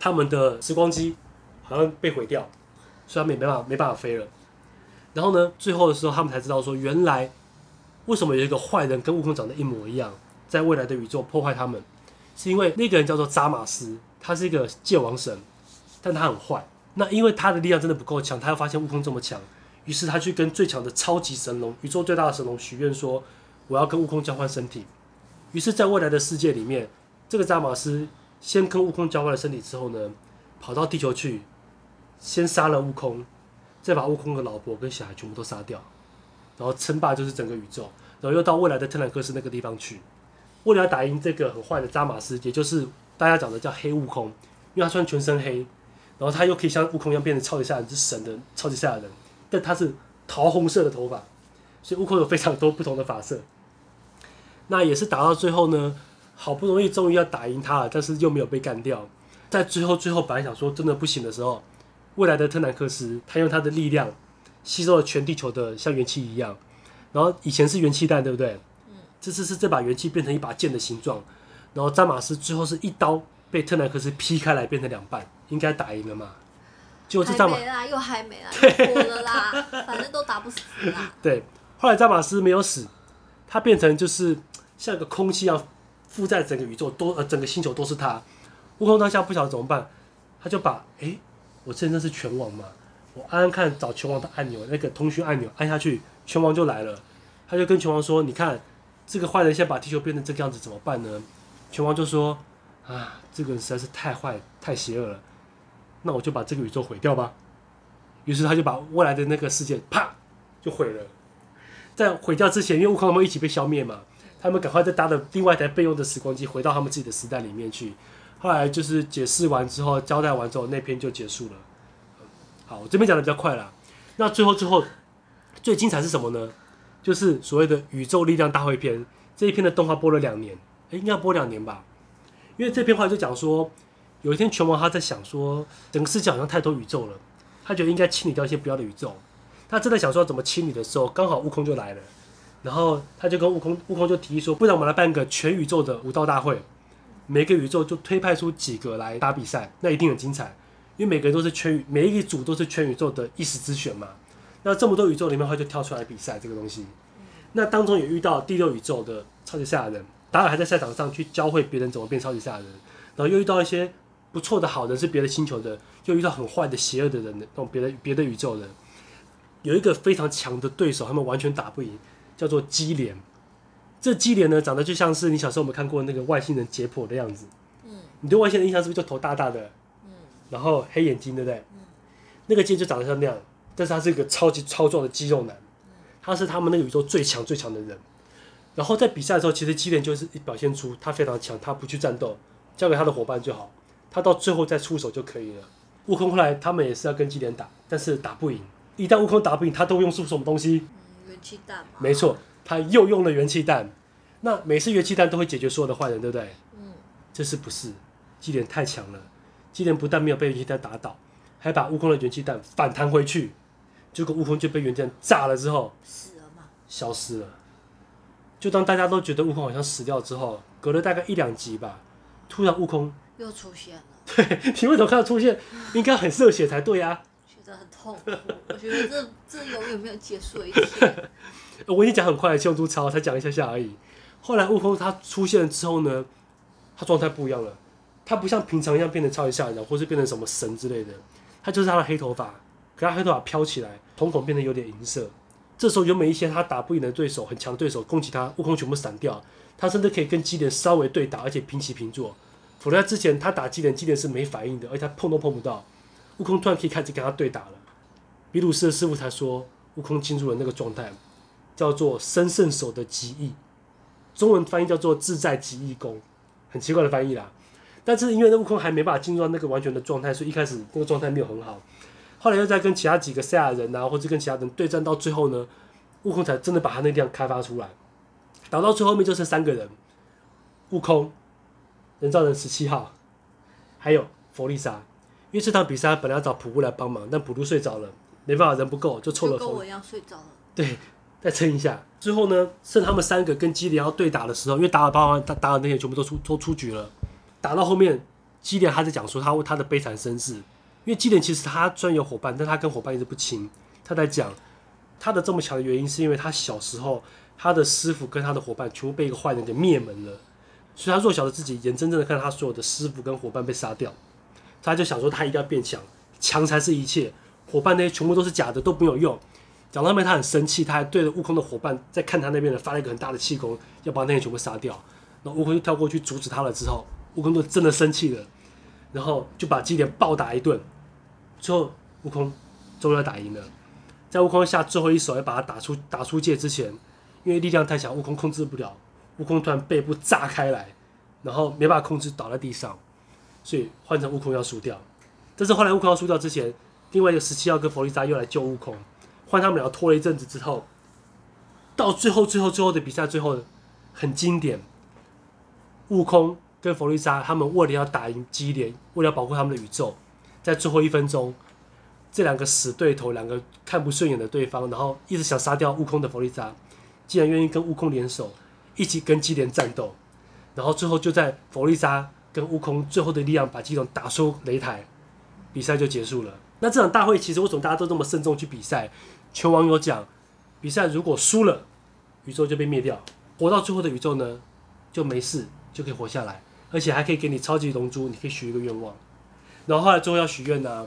他们的时光机好像被毁掉，所以他们也没办法没办法飞了。然后呢，最后的时候，他们才知道说，原来为什么有一个坏人跟悟空长得一模一样，在未来的宇宙破坏他们，是因为那个人叫做扎马斯，他是一个界王神，但他很坏。那因为他的力量真的不够强，他又发现悟空这么强，于是他去跟最强的超级神龙，宇宙最大的神龙许愿说。我要跟悟空交换身体，于是，在未来的世界里面，这个扎马斯先跟悟空交换了身体之后呢，跑到地球去，先杀了悟空，再把悟空的老婆跟小孩全部都杀掉，然后称霸就是整个宇宙，然后又到未来的特兰克斯那个地方去，为了要打赢这个很坏的扎马斯，也就是大家讲的叫黑悟空，因为他穿全身黑，然后他又可以像悟空一样变成超级赛亚人，是神的超级赛亚人，但他是桃红色的头发，所以悟空有非常多不同的发色。那也是打到最后呢，好不容易终于要打赢他了，但是又没有被干掉。在最后最后本来想说真的不行的时候，未来的特南克斯他用他的力量吸收了全地球的像元气一样，然后以前是元气弹对不对？这次是这把元气变成一把剑的形状，然后詹马斯最后是一刀被特南克斯劈开来变成两半，应该打赢了嘛？结果这詹马还没啦，又还没啦，又活了啦，反正都打不死啦。对，后来詹马斯没有死，他变成就是。像一个空气一样附在整个宇宙，都呃整个星球都是他。悟空当下不晓得怎么办，他就把哎、我真的是拳王嘛，我按按看找拳王的按钮，那个通讯按钮按下去，拳王就来了。他就跟拳王说：“你看这个坏人现在把地球变成这个样子，怎么办呢？”拳王就说：“啊，这个人实在是太坏太邪恶了，那我就把这个宇宙毁掉吧。”于是他就把未来的那个世界啪就毁了。在毁掉之前，因为悟空他们一起被消灭嘛。他们赶快再搭了另外一台备用的时光机，回到他们自己的时代里面去。后来就是解释完之后，交代完之后，那篇就结束了。好，我这边讲的比较快了。那最后最后最精彩是什么呢？就是所谓的宇宙力量大会篇这一篇的动画播了两年，哎，应该播两年吧？因为这篇话就讲说，有一天拳王他在想说，整个世界好像太多宇宙了，他觉得应该清理掉一些不要的宇宙。他正在想说怎么清理的时候，刚好悟空就来了。然后他就跟悟空，悟空就提议说：“不然我们来办个全宇宙的武道大会，每个宇宙就推派出几个来打比赛，那一定很精彩。因为每个人都是全宇，每一组都是全宇宙的一时之选嘛。那这么多宇宙里面，他就跳出来比赛这个东西。那当中也遇到第六宇宙的超级赛亚人，达尔还在赛场上去教会别人怎么变超级赛亚人。然后又遇到一些不错的好人，是别的星球的，又遇到很坏的邪恶的人的，那种别的别的宇宙人，有一个非常强的对手，他们完全打不赢。”叫做基连，这基连呢，长得就像是你小时候有没有看过那个外星人解剖的样子？嗯，你对外星人印象是不是就头大大的？嗯，然后黑眼睛，对不对？嗯，那个基就长得像那样，但是他是一个超级超壮的肌肉男，他是他们那个宇宙最强最强的人。然后在比赛的时候，其实基连就是表现出他非常强，他不去战斗，交给他的伙伴就好，他到最后再出手就可以了。悟空后来他们也是要跟基连打，但是打不赢。一旦悟空打不赢，他都会用出什么东西？元气弹，没错，他又用了元气弹。那每次元气弹都会解决所有的坏人，对不对？嗯，这是不是，基连太强了。基连不但没有被元气弹打倒，还把悟空的元气弹反弹回去。结果悟空就被元气弹炸了之后，死了吗？消失了。就当大家都觉得悟空好像死掉之后，隔了大概一两集吧，突然悟空又出现了。对，你为什么看到出现？应该很热血才对啊。得很痛苦，我觉得这这永远没有结束的一天。我已经讲很快，七龙珠超才讲一下下而已。后来悟空他出现了之后呢，他状态不一样了，他不像平常一样变成超级吓人，或是变成什么神之类的，他就是他的黑头发，可他黑头发飘起来，瞳孔变得有点银色。这时候原本一些他打不赢的对手，很强对手攻击他，悟空全部闪掉，他甚至可以跟基点稍微对打，而且平起平坐。否则之前他打基点，基点是没反应的，而且他碰都碰不到。悟空突然可以开始跟他对打了。比鲁斯的师傅才说，悟空进入了那个状态，叫做身圣手的极意，中文翻译叫做自在极意功，很奇怪的翻译啦。但是因为那悟空还没办法进入到那个完全的状态，所以一开始那个状态没有很好。后来又在跟其他几个赛亚人啊，或者跟其他人对战到最后呢，悟空才真的把他那力量开发出来。打到最后面就剩三个人，悟空。人造人十七号，还有弗利萨，为这场比赛本来要找普布来帮忙，但普布睡着了，没办法，人不够，就凑了。跟我一样睡着了。对，再撑一下。最后呢，剩他们三个跟基连要对打的时候，因为打尔巴万他达尔那些全部都出都出局了。打到后面，基连还在讲说他他的悲惨身世，因为基连其实他虽然有伙伴，但他跟伙伴一直不亲。他在讲他的这么强的原因，是因为他小时候他的师傅跟他的伙伴全部被一个坏人给灭门了。所以，他弱小的自己眼睁睁的看他所有的师傅跟伙伴被杀掉，他就想说他一定要变强，强才是一切。伙伴那些全部都是假的，都没有用。讲到后面，他很生气，他还对着悟空的伙伴在看他那边的发了一个很大的气功，要把那些全部杀掉。然后悟空就跳过去阻止他了。之后，悟空就真的生气了，然后就把基点暴打一顿。最后，悟空终于要打赢了。在悟空下最后一手要把他打出打出界之前，因为力量太强，悟空控制不了。悟空突然背部炸开来，然后没办法控制倒在地上，所以换成悟空要输掉。但是后来悟空要输掉之前，另外一个十七号跟弗利萨又来救悟空，换他们俩拖了一阵子之后，到最后最后最后的比赛最后很经典，悟空跟弗利萨他们为了要打赢基连，为了要保护他们的宇宙，在最后一分钟，这两个死对头，两个看不顺眼的对方，然后一直想杀掉悟空的弗利萨，竟然愿意跟悟空联手。一起跟基连战斗，然后最后就在弗利萨跟悟空最后的力量把基隆打出擂台，比赛就结束了。那这场大会其实为什么大家都这么慎重去比赛？全网友讲，比赛如果输了，宇宙就被灭掉；活到最后的宇宙呢，就没事，就可以活下来，而且还可以给你超级龙珠，你可以许一个愿望。然后后来最后要许愿呢，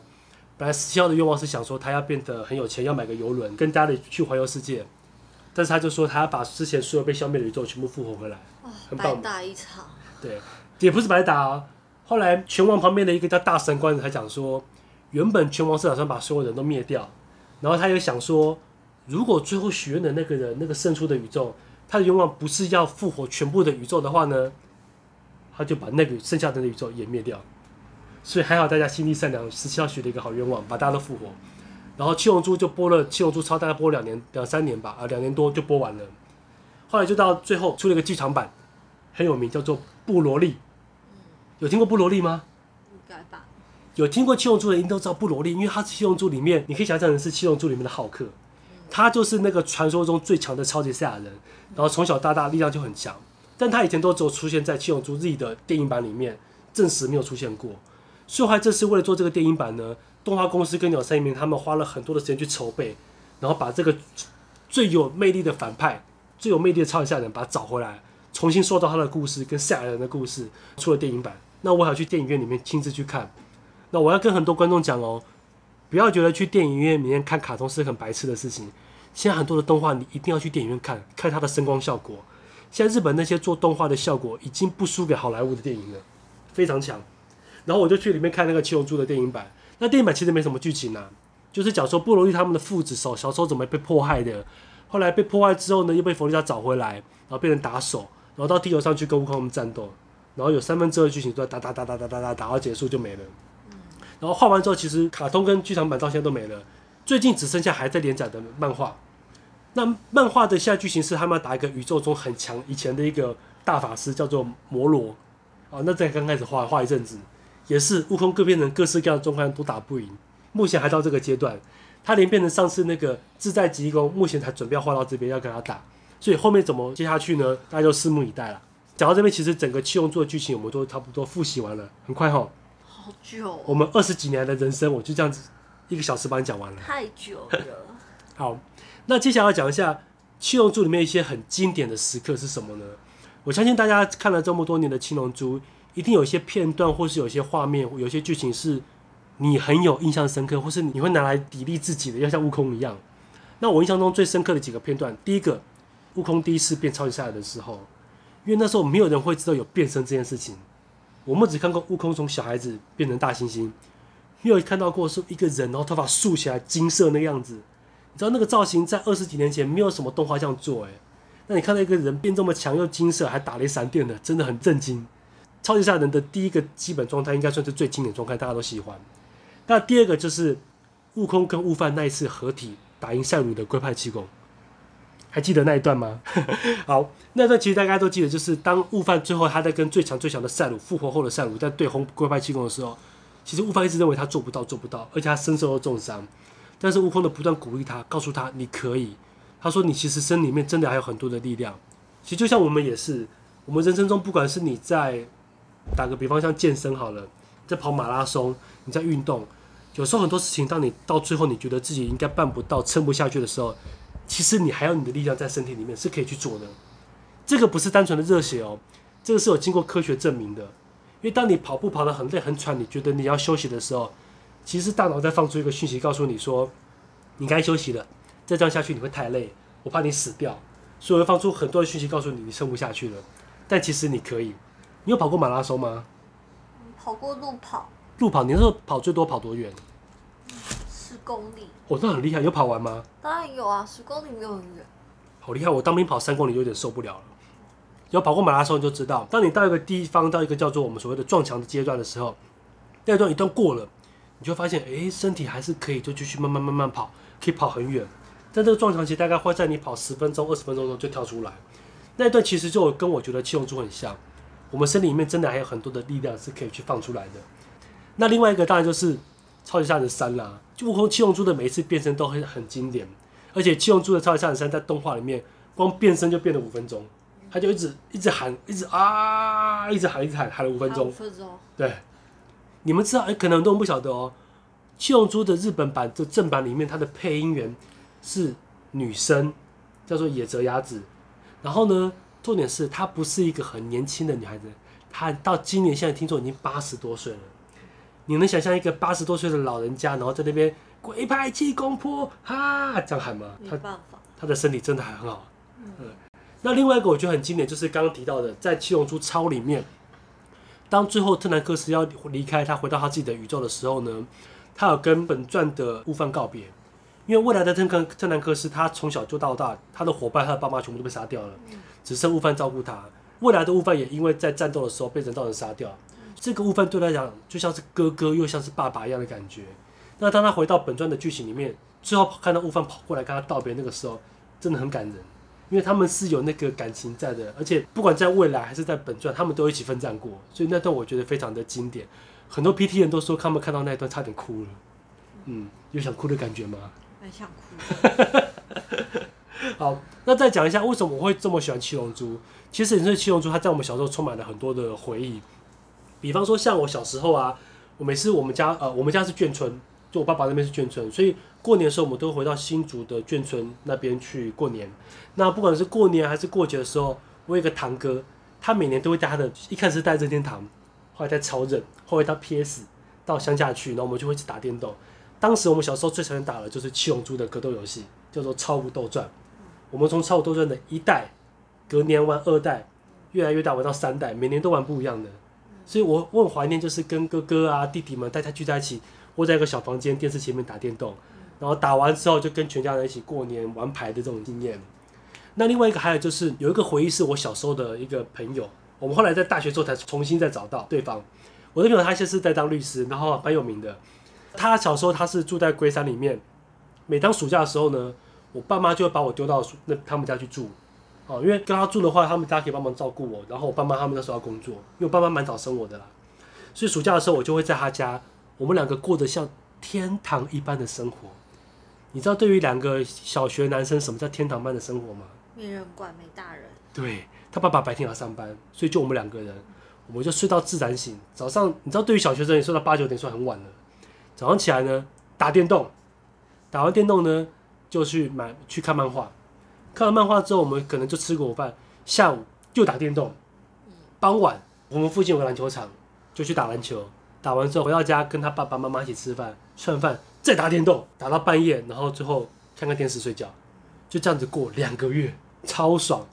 本来十七号的愿望是想说他要变得很有钱，要买个游轮，跟家里去环游世界。但是他就说，他要把之前所有被消灭的宇宙全部复活回来，很棒。白打一场。对，也不是白打啊。后来拳王旁边的一个叫大神官才讲说，原本拳王是打算把所有人都灭掉，然后他又想说，如果最后许愿的那个人，那个胜出的宇宙，他的愿望不是要复活全部的宇宙的话呢，他就把那个剩下的宇宙也灭掉。所以还好大家心地善良，十七号许了一个好愿望，把大家都复活。然后七龙珠就播了，七龙珠超大概播两年两三年吧，啊，两年多就播完了。后来就到最后出了一个剧场版，很有名，叫做《布罗利》。有听过布罗利吗？应该吧。有听过七龙珠的人都知道布罗利，因为他是七龙珠里面，你可以想象成是七龙珠里面的浩克，他就是那个传说中最强的超级赛亚人，然后从小到大力量就很强，但他以前都只有出现在七龙珠 Z 的电影版里面，证实没有出现过。所以后来这次为了做这个电影版呢。动画公司跟鸟山明他们花了很多的时间去筹备，然后把这个最有魅力的反派、最有魅力的超级赛亚人把他找回来，重新塑造他的故事跟赛亚人的故事，出了电影版。那我还要去电影院里面亲自去看。那我要跟很多观众讲哦，不要觉得去电影院里面看卡通是很白痴的事情。现在很多的动画你一定要去电影院看，看它的声光效果。现在日本那些做动画的效果已经不输给好莱坞的电影了，非常强。然后我就去里面看那个七龙珠的电影版。那电影版其实没什么剧情、啊，就是讲说布罗利他们的父子手小时候怎么被迫害的，后来被迫害之后呢，又被弗利萨找回来，然后变成打手，然后到地球上去跟悟空他们战斗，然后有三分之二剧情都在打打打打打打打打到结束就没了。然后画完之后，其实卡通跟剧场版到现在都没了，最近只剩下还在连载的漫画。那漫画的现在剧情是他们要打一个宇宙中很强以前的一个大法师，叫做摩罗。啊，那在刚开始画画一阵子。也是悟空各变成各式各样的状况都打不赢，目前还到这个阶段，他连变成上次那个自在极意功，目前才准备要画到这边要跟他打，所以后面怎么接下去呢？大家就拭目以待了。讲到这边，其实整个七龙珠的剧情我们都差不多复习完了，很快哈。好久。我们二十几年的人生，我就这样子一个小时把你讲完了。太久了。好，那接下来要讲一下七龙珠里面一些很经典的时刻是什么呢？我相信大家看了这么多年的七龙珠，一定有一些片段，或是有一些画面，有些剧情是你很有印象深刻，或是你会拿来砥砺自己的，要像悟空一样。那我印象中最深刻的几个片段，第一个，悟空第一次变超级赛亚人的时候，因为那时候没有人会知道有变身这件事情，我们只看过悟空从小孩子变成大猩猩，没有看到过是一个人，然后头发竖起来金色那个样子。你知道那个造型在二十几年前没有什么动画这样做，哎，那你看到一个人变这么强又金色，还打雷闪电的，真的很震惊。超级赛亚人的第一个基本状态应该算是最经典状态，大家都喜欢。那第二个就是悟空跟悟饭那一次合体打赢赛鲁的龟派气功，还记得那一段吗？好，那段其实大家都记得，就是当悟饭最后他在跟最强最强的赛鲁复活后的赛鲁在对轰龟派气功的时候，其实悟饭一直认为他做不到，做不到，而且他身受了重伤。但是悟空的不断鼓励他，告诉他你可以。他说你其实身里面真的还有很多的力量。其实就像我们也是，我们人生中不管是你在。打个比方，像健身好了，在跑马拉松，你在运动，有时候很多事情，当你到最后你觉得自己应该办不到、撑不下去的时候，其实你还有你的力量在身体里面是可以去做的。这个不是单纯的热血哦，这个是有经过科学证明的。因为当你跑步跑得很累很喘，你觉得你要休息的时候，其实大脑在放出一个讯息，告诉你说，你该休息了。再这样下去你会太累，我怕你死掉，所以会放出很多的讯息告诉你，你撑不下去了。但其实你可以。你有跑过马拉松吗？跑过路跑。路跑，你那时候跑最多跑多远？十公里。我、哦、那很厉害，有跑完吗？当然有啊，十公里没有很远。好厉害！我当兵跑三公里就有点受不了了。有跑过马拉松你就知道，当你到一个地方，到一个叫做我们所谓的撞墙的阶段的时候，那段一段过了，你就发现，哎、欸，身体还是可以，就继续慢慢慢慢跑，可以跑很远。但这个撞墙期大概会在你跑十分钟、二十分钟中就跳出来。那一段其实就跟我觉得七龙珠很像。我们身体里面真的还有很多的力量是可以去放出来的。那另外一个当然就是超级赛亚人三啦，就悟空七龙珠的每一次变身都很很经典，而且七龙珠的超级赛亚人在动画里面光变身就变了五分钟，他就一直一直喊，一直啊，一直喊，一直喊，喊了五分钟。分对，你们知道，哎，可能很多人不晓得哦，七龙珠的日本版的正版里面，它的配音员是女生，叫做野泽雅子。然后呢，重点是她不是一个很年轻的女孩子，她到今年现在听说已经八十多岁了。你能想象一个八十多岁的老人家，然后在那边鬼派气功波哈这样喊吗？他的身体真的还很好。嗯，那另外一个我觉得很经典，就是刚刚提到的，在《七龙珠超》里面，当最后特南克斯要离开，他回到他自己的宇宙的时候呢，他有跟本传的悟饭告别。因为未来的特克特南克斯，他从小就到大，他的伙伴、他的爸妈全部都被杀掉了，只剩悟饭照顾他。未来的悟饭也因为在战斗的时候被人造人杀掉，这个悟饭对他来讲就像是哥哥又像是爸爸一样的感觉。那当他回到本传的剧情里面，最后看到悟饭跑过来跟他道别，那个时候真的很感人，因为他们是有那个感情在的，而且不管在未来还是在本传，他们都一起奋战过，所以那段我觉得非常的经典。很多 PT 人都说他们看到那一段差点哭了，嗯，有想哭的感觉吗？很想哭。好，那再讲一下为什么我会这么喜欢七龙珠。其实，你说七龙珠，它在我们小时候充满了很多的回忆。比方说，像我小时候啊，我每次我们家呃，我们家是眷村，就我爸爸那边是眷村，所以过年的时候，我们都回到新竹的眷村那边去过年。那不管是过年还是过节的时候，我有个堂哥，他每年都会带他的，一开始带任天堂，后来带超任，后来到 PS，到乡下去，然后我们就会一起打电动。当时我们小时候最常打的就是七龙珠的格斗游戏，叫做《超武斗传》。我们从《超武斗传》的一代，隔年玩二代，越来越大玩到三代，每年都玩不一样的。所以我我很怀念，就是跟哥哥啊弟弟们大家聚在一起，窝在一个小房间电视前面打电动，然后打完之后就跟全家人一起过年玩牌的这种经验。那另外一个还有就是有一个回忆是我小时候的一个朋友，我们后来在大学之后才重新再找到对方。我的朋友他现在是在当律师，然后蛮有名的。他小时候他是住在龟山里面，每当暑假的时候呢，我爸妈就会把我丢到那他们家去住，哦，因为跟他住的话，他们家可以帮忙照顾我，然后我爸妈他们那时候要工作，因为我爸妈蛮早生我的啦，所以暑假的时候我就会在他家，我们两个过得像天堂一般的生活。你知道对于两个小学男生什么叫天堂般的生活吗？没人管，没大人。对，他爸爸白天要上班，所以就我们两个人，我们就睡到自然醒。早上你知道，对于小学生，也睡到八九点算很晚了。早上起来呢，打电动，打完电动呢，就去买去看漫画。看完漫画之后，我们可能就吃个午饭，下午又打电动。傍晚我们附近有个篮球场，就去打篮球。打完之后回到家，跟他爸爸妈妈一起吃饭，吃完饭再打电动，打到半夜，然后最后看看电视睡觉，就这样子过两个月，超爽。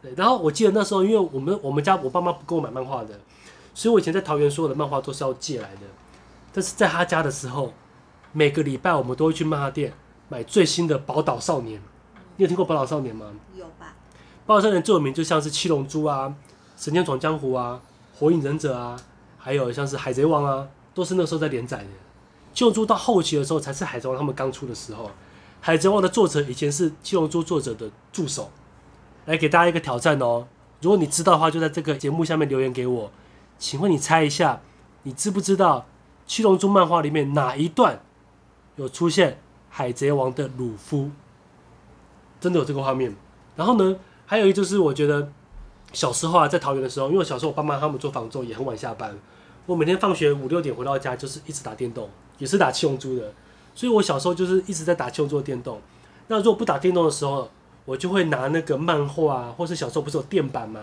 对，然后我记得那时候，因为我们我们家我爸妈不给我买漫画的，所以我以前在桃园所有的漫画都是要借来的。但是在他家的时候，每个礼拜我们都会去漫画店买最新的《宝岛少年》。你有听过《宝岛少年》吗？有吧。《宝岛少年》最有名就像是《七龙珠》啊，《神剑闯江湖》啊，《火影忍者》啊。还有像是海贼王啊，都是那个时候在连载的。七龙珠到后期的时候，才是海贼王他们刚出的时候。海贼王的作者以前是七龙珠作者的助手。来给大家一个挑战哦，如果你知道的话，就在这个节目下面留言给我。请问你猜一下，你知不知道七龙珠漫画里面哪一段有出现海贼王的鲁夫？真的有这个画面。然后呢，还有一就是我觉得。小时候啊，在桃园的时候，因为小时候我爸妈他们做房仲，也很晚下班。我每天放学五六点回到家，就是一直打电动，也是打七龙珠的。所以我小时候就是一直在打七龙珠的电动。那如果不打电动的时候，我就会拿那个漫画啊，或是小时候不是有电板吗？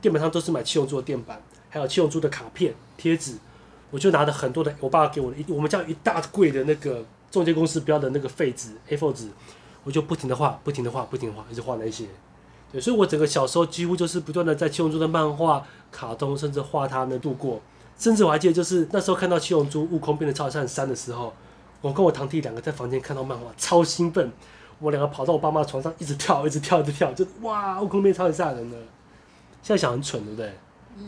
电板上都是买七龙珠的电板，还有七龙珠的卡片、贴纸。我就拿着很多的，我爸给我的，我们家一大柜的那个中介公司标的那个废纸 A4 纸，我就不停的画，不停的画，不停的画，一直画那些。对，所以我整个小时候几乎就是不断的在七龙珠的漫画、卡通，甚至画他们度过。甚至我还记得，就是那时候看到七龙珠悟空变得超级像三的时候，我跟我堂弟两个在房间看到漫画，超兴奋。我两个跑到我爸妈床上，一直跳，一直跳，一直跳，就哇，悟空变超级吓人了。现在想很蠢，对不对？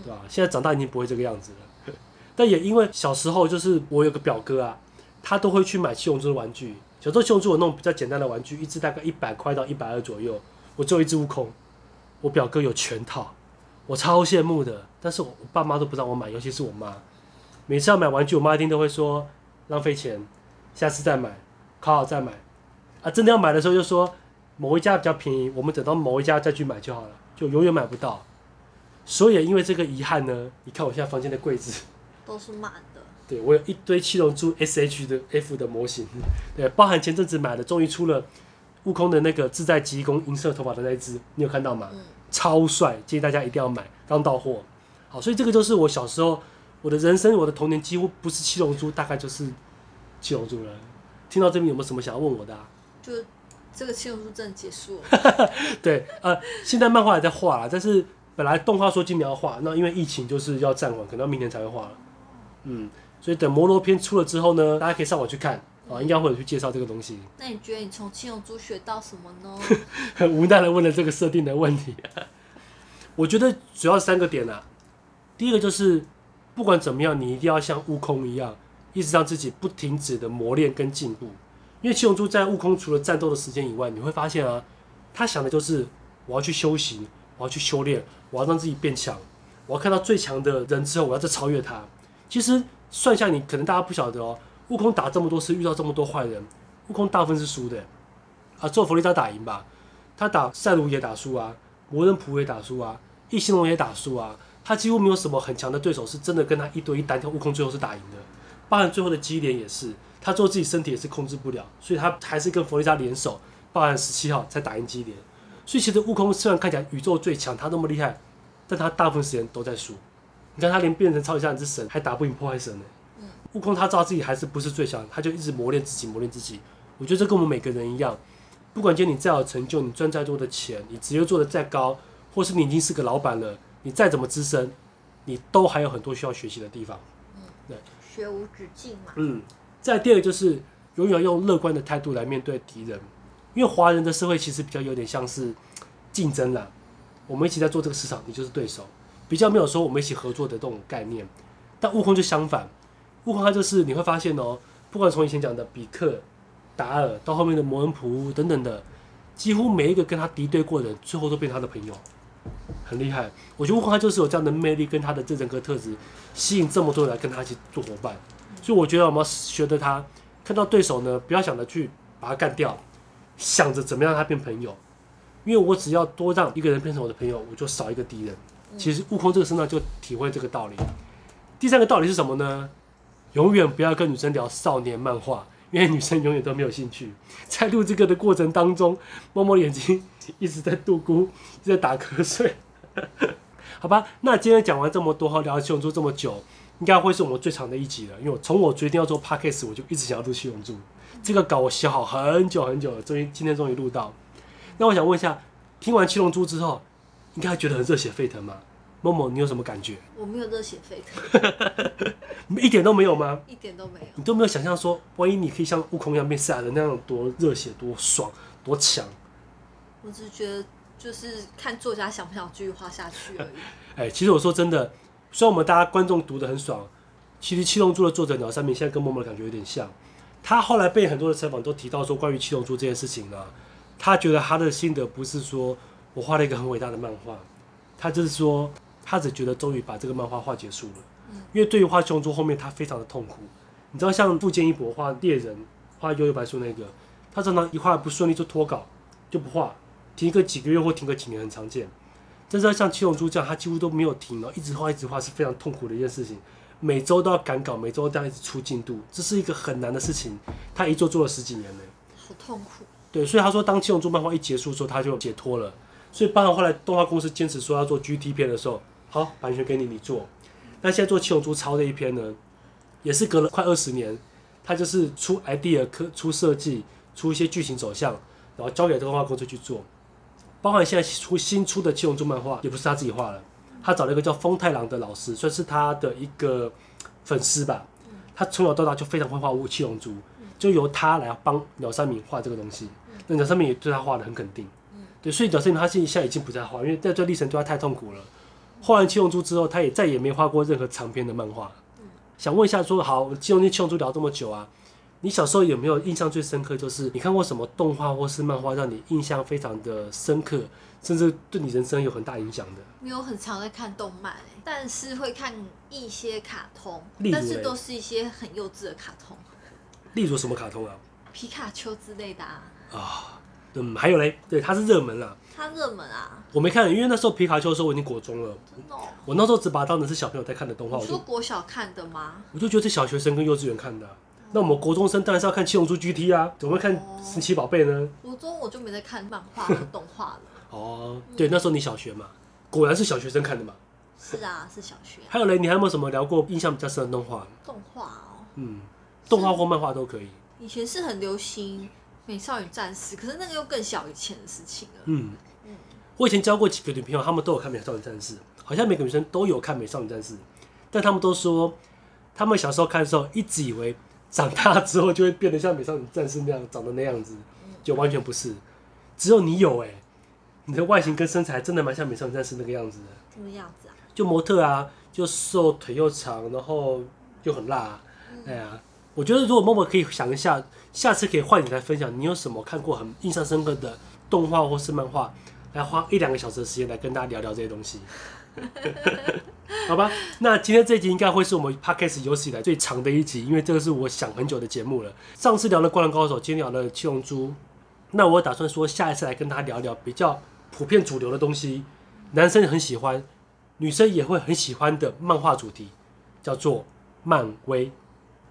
对吧？现在长大已经不会这个样子了。但也因为小时候就是我有个表哥啊，他都会去买七龙珠的玩具。小时候七龙珠我弄比较简单的玩具，一只大概一百块到一百二左右。我只有一只悟空，我表哥有全套，我超羡慕的。但是我爸妈都不让我买，尤其是我妈，每次要买玩具，我妈一定都会说浪费钱，下次再买，考好再买。啊，真的要买的时候就说某一家比较便宜，我们等到某一家再去买就好了，就永远买不到。所以因为这个遗憾呢，你看我现在房间的柜子都是满的。对，我有一堆七龙珠 S H 的 F 的模型，对，包含前阵子买的，终于出了。悟空的那个自在极功银色头发的那一只，你有看到吗？嗯、超帅，建议大家一定要买，刚到货。好，所以这个就是我小时候，我的人生，我的童年几乎不是七龙珠，大概就是七龙珠了。听到这边有没有什么想要问我的啊？就这个七龙珠真的结束了？对，呃，现在漫画还在画，但是本来动画说今年要画，那因为疫情就是要暂缓，可能要明年才会画了。嗯，所以等摩罗篇出了之后呢，大家可以上网去看。啊，应该会有去介绍这个东西。那你觉得你从七龙珠学到什么呢？很无奈的问了这个设定的问题。我觉得主要三个点啊。第一个就是，不管怎么样，你一定要像悟空一样，一直让自己不停止的磨练跟进步。因为七龙珠在悟空除了战斗的时间以外，你会发现啊，他想的就是我要去修行，我要去修炼，我要让自己变强，我要看到最强的人之后，我要再超越他。其实算下你，可能大家不晓得哦。悟空打这么多次，遇到这么多坏人，悟空大部分是输的，啊，只有弗利萨打赢吧？他打赛鲁也打输啊，魔人普也打输啊，异形龙也打输啊，他几乎没有什么很强的对手是真的跟他一对一单挑，悟空最后是打赢的。包含最后的基连也是，他做自己身体也是控制不了，所以他还是跟弗利萨联手，包含十七号才打赢基连。所以其实悟空虽然看起来宇宙最强，他那么厉害，但他大部分时间都在输。你看他连变成超级赛亚人之神还打不赢破坏神呢。悟空他知道自己还是不是最强，他就一直磨练自己，磨练自己。我觉得这跟我们每个人一样，不管今天你再有成就，你赚再多的钱，你职业做的再高，或是你已经是个老板了，你再怎么资深，你都还有很多需要学习的地方。嗯，对，学无止境嘛。嗯，再第二个就是永远用乐观的态度来面对敌人，因为华人的社会其实比较有点像是竞争啦，我们一起在做这个市场，你就是对手，比较没有说我们一起合作的这种概念。但悟空就相反。悟空他就是你会发现哦，不管从以前讲的比克、达尔到后面的魔人普等等的，几乎每一个跟他敌对过的人，最后都变他的朋友，很厉害。我觉得悟空他就是有这样的魅力，跟他的这人格特质，吸引这么多人来跟他一起做伙伴。所以我觉得我们要学的他，看到对手呢，不要想着去把他干掉，想着怎么样让他变朋友。因为我只要多让一个人变成我的朋友，我就少一个敌人。其实悟空这个身上就体会这个道理。第三个道理是什么呢？永远不要跟女生聊少年漫画，因为女生永远都没有兴趣。在录这个的过程当中，摸摸眼睛一直在度咕，一直在打瞌睡。好吧，那今天讲完这么多，聊七龙珠这么久，应该会是我们最长的一集了。因为我从我决定要做 podcast，我就一直想要录七龙珠。这个稿我写好很久很久了，终于今天终于录到。那我想问一下，听完七龙珠之后，应该觉得很热血沸腾吗？默默，你有什么感觉？我没有热血沸腾，一点都没有吗？一点都没有。你都没有想象说，万一你可以像悟空一样变赛亚人那样多热血、多爽、多强？我只是觉得，就是看作家想不想继续画下去而已。哎、欸，其实我说真的，虽然我们大家观众读得很爽，其实七龙珠的作者鸟山明现在跟默默的感觉有点像。他后来被很多的采访都提到说，关于七龙珠这件事情呢、啊，他觉得他的心得不是说我画了一个很伟大的漫画，他就是说。他只觉得终于把这个漫画画结束了，因为对于画七龙珠后面他非常的痛苦。你知道像富坚一博画猎人、画幽游白书那个，他常常一画不顺利就脱稿，就不画，停个几个月或停个几年很常见。但是像七龙珠这样，他几乎都没有停了，一直画一直画是非常痛苦的一件事情。每周都要赶稿，每周都要一直出进度，这是一个很难的事情。他一做做了十几年呢，好痛苦。对，所以他说当七龙珠漫画一结束之后，他就解脱了。所以包含后来动画公司坚持说要做 GT 片的时候。好，版权给你，你做。那现在做七龙珠超这一篇呢，也是隔了快二十年，他就是出 idea、出设计、出一些剧情走向，然后交给动画公司去做。包含现在出新出的七龙珠漫画，也不是他自己画的，他找了一个叫风太郎的老师，算是他的一个粉丝吧。他从小到大就非常会画七龙珠，就由他来帮鸟山明画这个东西。那鸟山明也对他画的很肯定。对，所以鸟山明他现在已经不再画，因为在这历程对他太痛苦了。画完七龙珠之后，他也再也没画过任何长篇的漫画。想问一下，说好，七龙珠七龙珠聊这么久啊，你小时候有没有印象最深刻？就是你看过什么动画或是漫画，让你印象非常的深刻，甚至对你人生有很大影响的？没有很常在看动漫，但是会看一些卡通，但是都是一些很幼稚的卡通。例如什么卡通啊？皮卡丘之类的啊。啊。嗯，还有嘞，对，它是热门啦。它热门啊！我没看，因为那时候皮卡丘的时候我已经国中了。真的哦。我那时候只把它当成是小朋友在看的动画。你说国小看的吗？我就觉得是小学生跟幼稚园看的。那我们国中生当然是要看《七龙珠 GT》啊，怎么会看《神奇宝贝》呢？国中我就没在看漫画和动画了。哦，对，那时候你小学嘛，果然是小学生看的嘛。是啊，是小学。还有嘞，你还有没有什么聊过印象比较深的动画？动画哦。嗯，动画或漫画都可以。以前是很流行。美少女战士，可是那个又更小以前的事情了。嗯嗯，我以前交过几个女朋友，她们都有看美少女战士，好像每个女生都有看美少女战士，但她们都说，她们小时候看的时候，一直以为长大之后就会变得像美少女战士那样长得那样子，就完全不是。只有你有哎、欸，你的外形跟身材真的蛮像美少女战士那个样子的。什么样子啊？就模特啊，就瘦，腿又长，然后又很辣。哎呀，我觉得如果默默可以想一下。下次可以换你来分享，你有什么看过很印象深刻的动画或是漫画，来花一两个小时的时间来跟大家聊聊这些东西，好吧？那今天这一集应该会是我们 Podcast 有史以来最长的一集，因为这个是我想很久的节目了。上次聊了《灌篮高手》，今天聊了《七龙珠》，那我打算说下一次来跟大家聊聊比较普遍主流的东西，男生很喜欢，女生也会很喜欢的漫画主题，叫做漫威。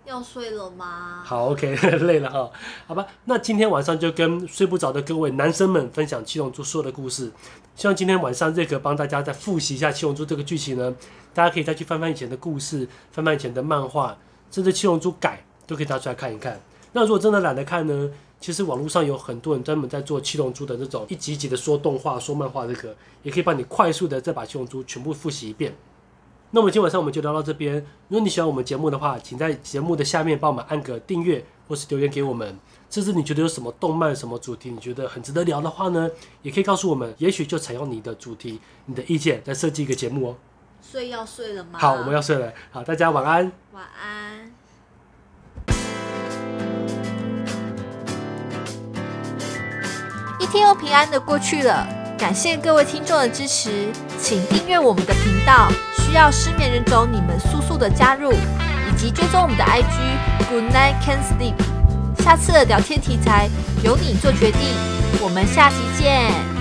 要睡了吗？好，OK，累了哈，好吧。那今天晚上就跟睡不着的各位男生们分享《七龙珠》所有的故事。希望今天晚上瑞克帮大家再复习一下《七龙珠》这个剧情呢。大家可以再去翻翻以前的故事，翻翻以前的漫画，甚至《七龙珠》改都可以拿出来看一看。那如果真的懒得看呢？其实网络上有很多人专门在做《七龙珠》的这种一集集的说动画、说漫画，这个也可以帮你快速的再把《七龙珠》全部复习一遍。那么今天晚上我们就聊到这边。如果你喜欢我们节目的话，请在节目的下面帮我们按个订阅，或是留言给我们。甚至你觉得有什么动漫、什么主题，你觉得很值得聊的话呢，也可以告诉我们，也许就采用你的主题、你的意见来设计一个节目哦。睡要睡了吗？好，我们要睡了。好，大家晚安。晚安。一天又平安的过去了。感谢各位听众的支持，请订阅我们的频道。需要失眠人种，你们速速的加入，以及追踪我们的 IG Good Night Can Sleep。下次的聊天题材由你做决定，我们下期见。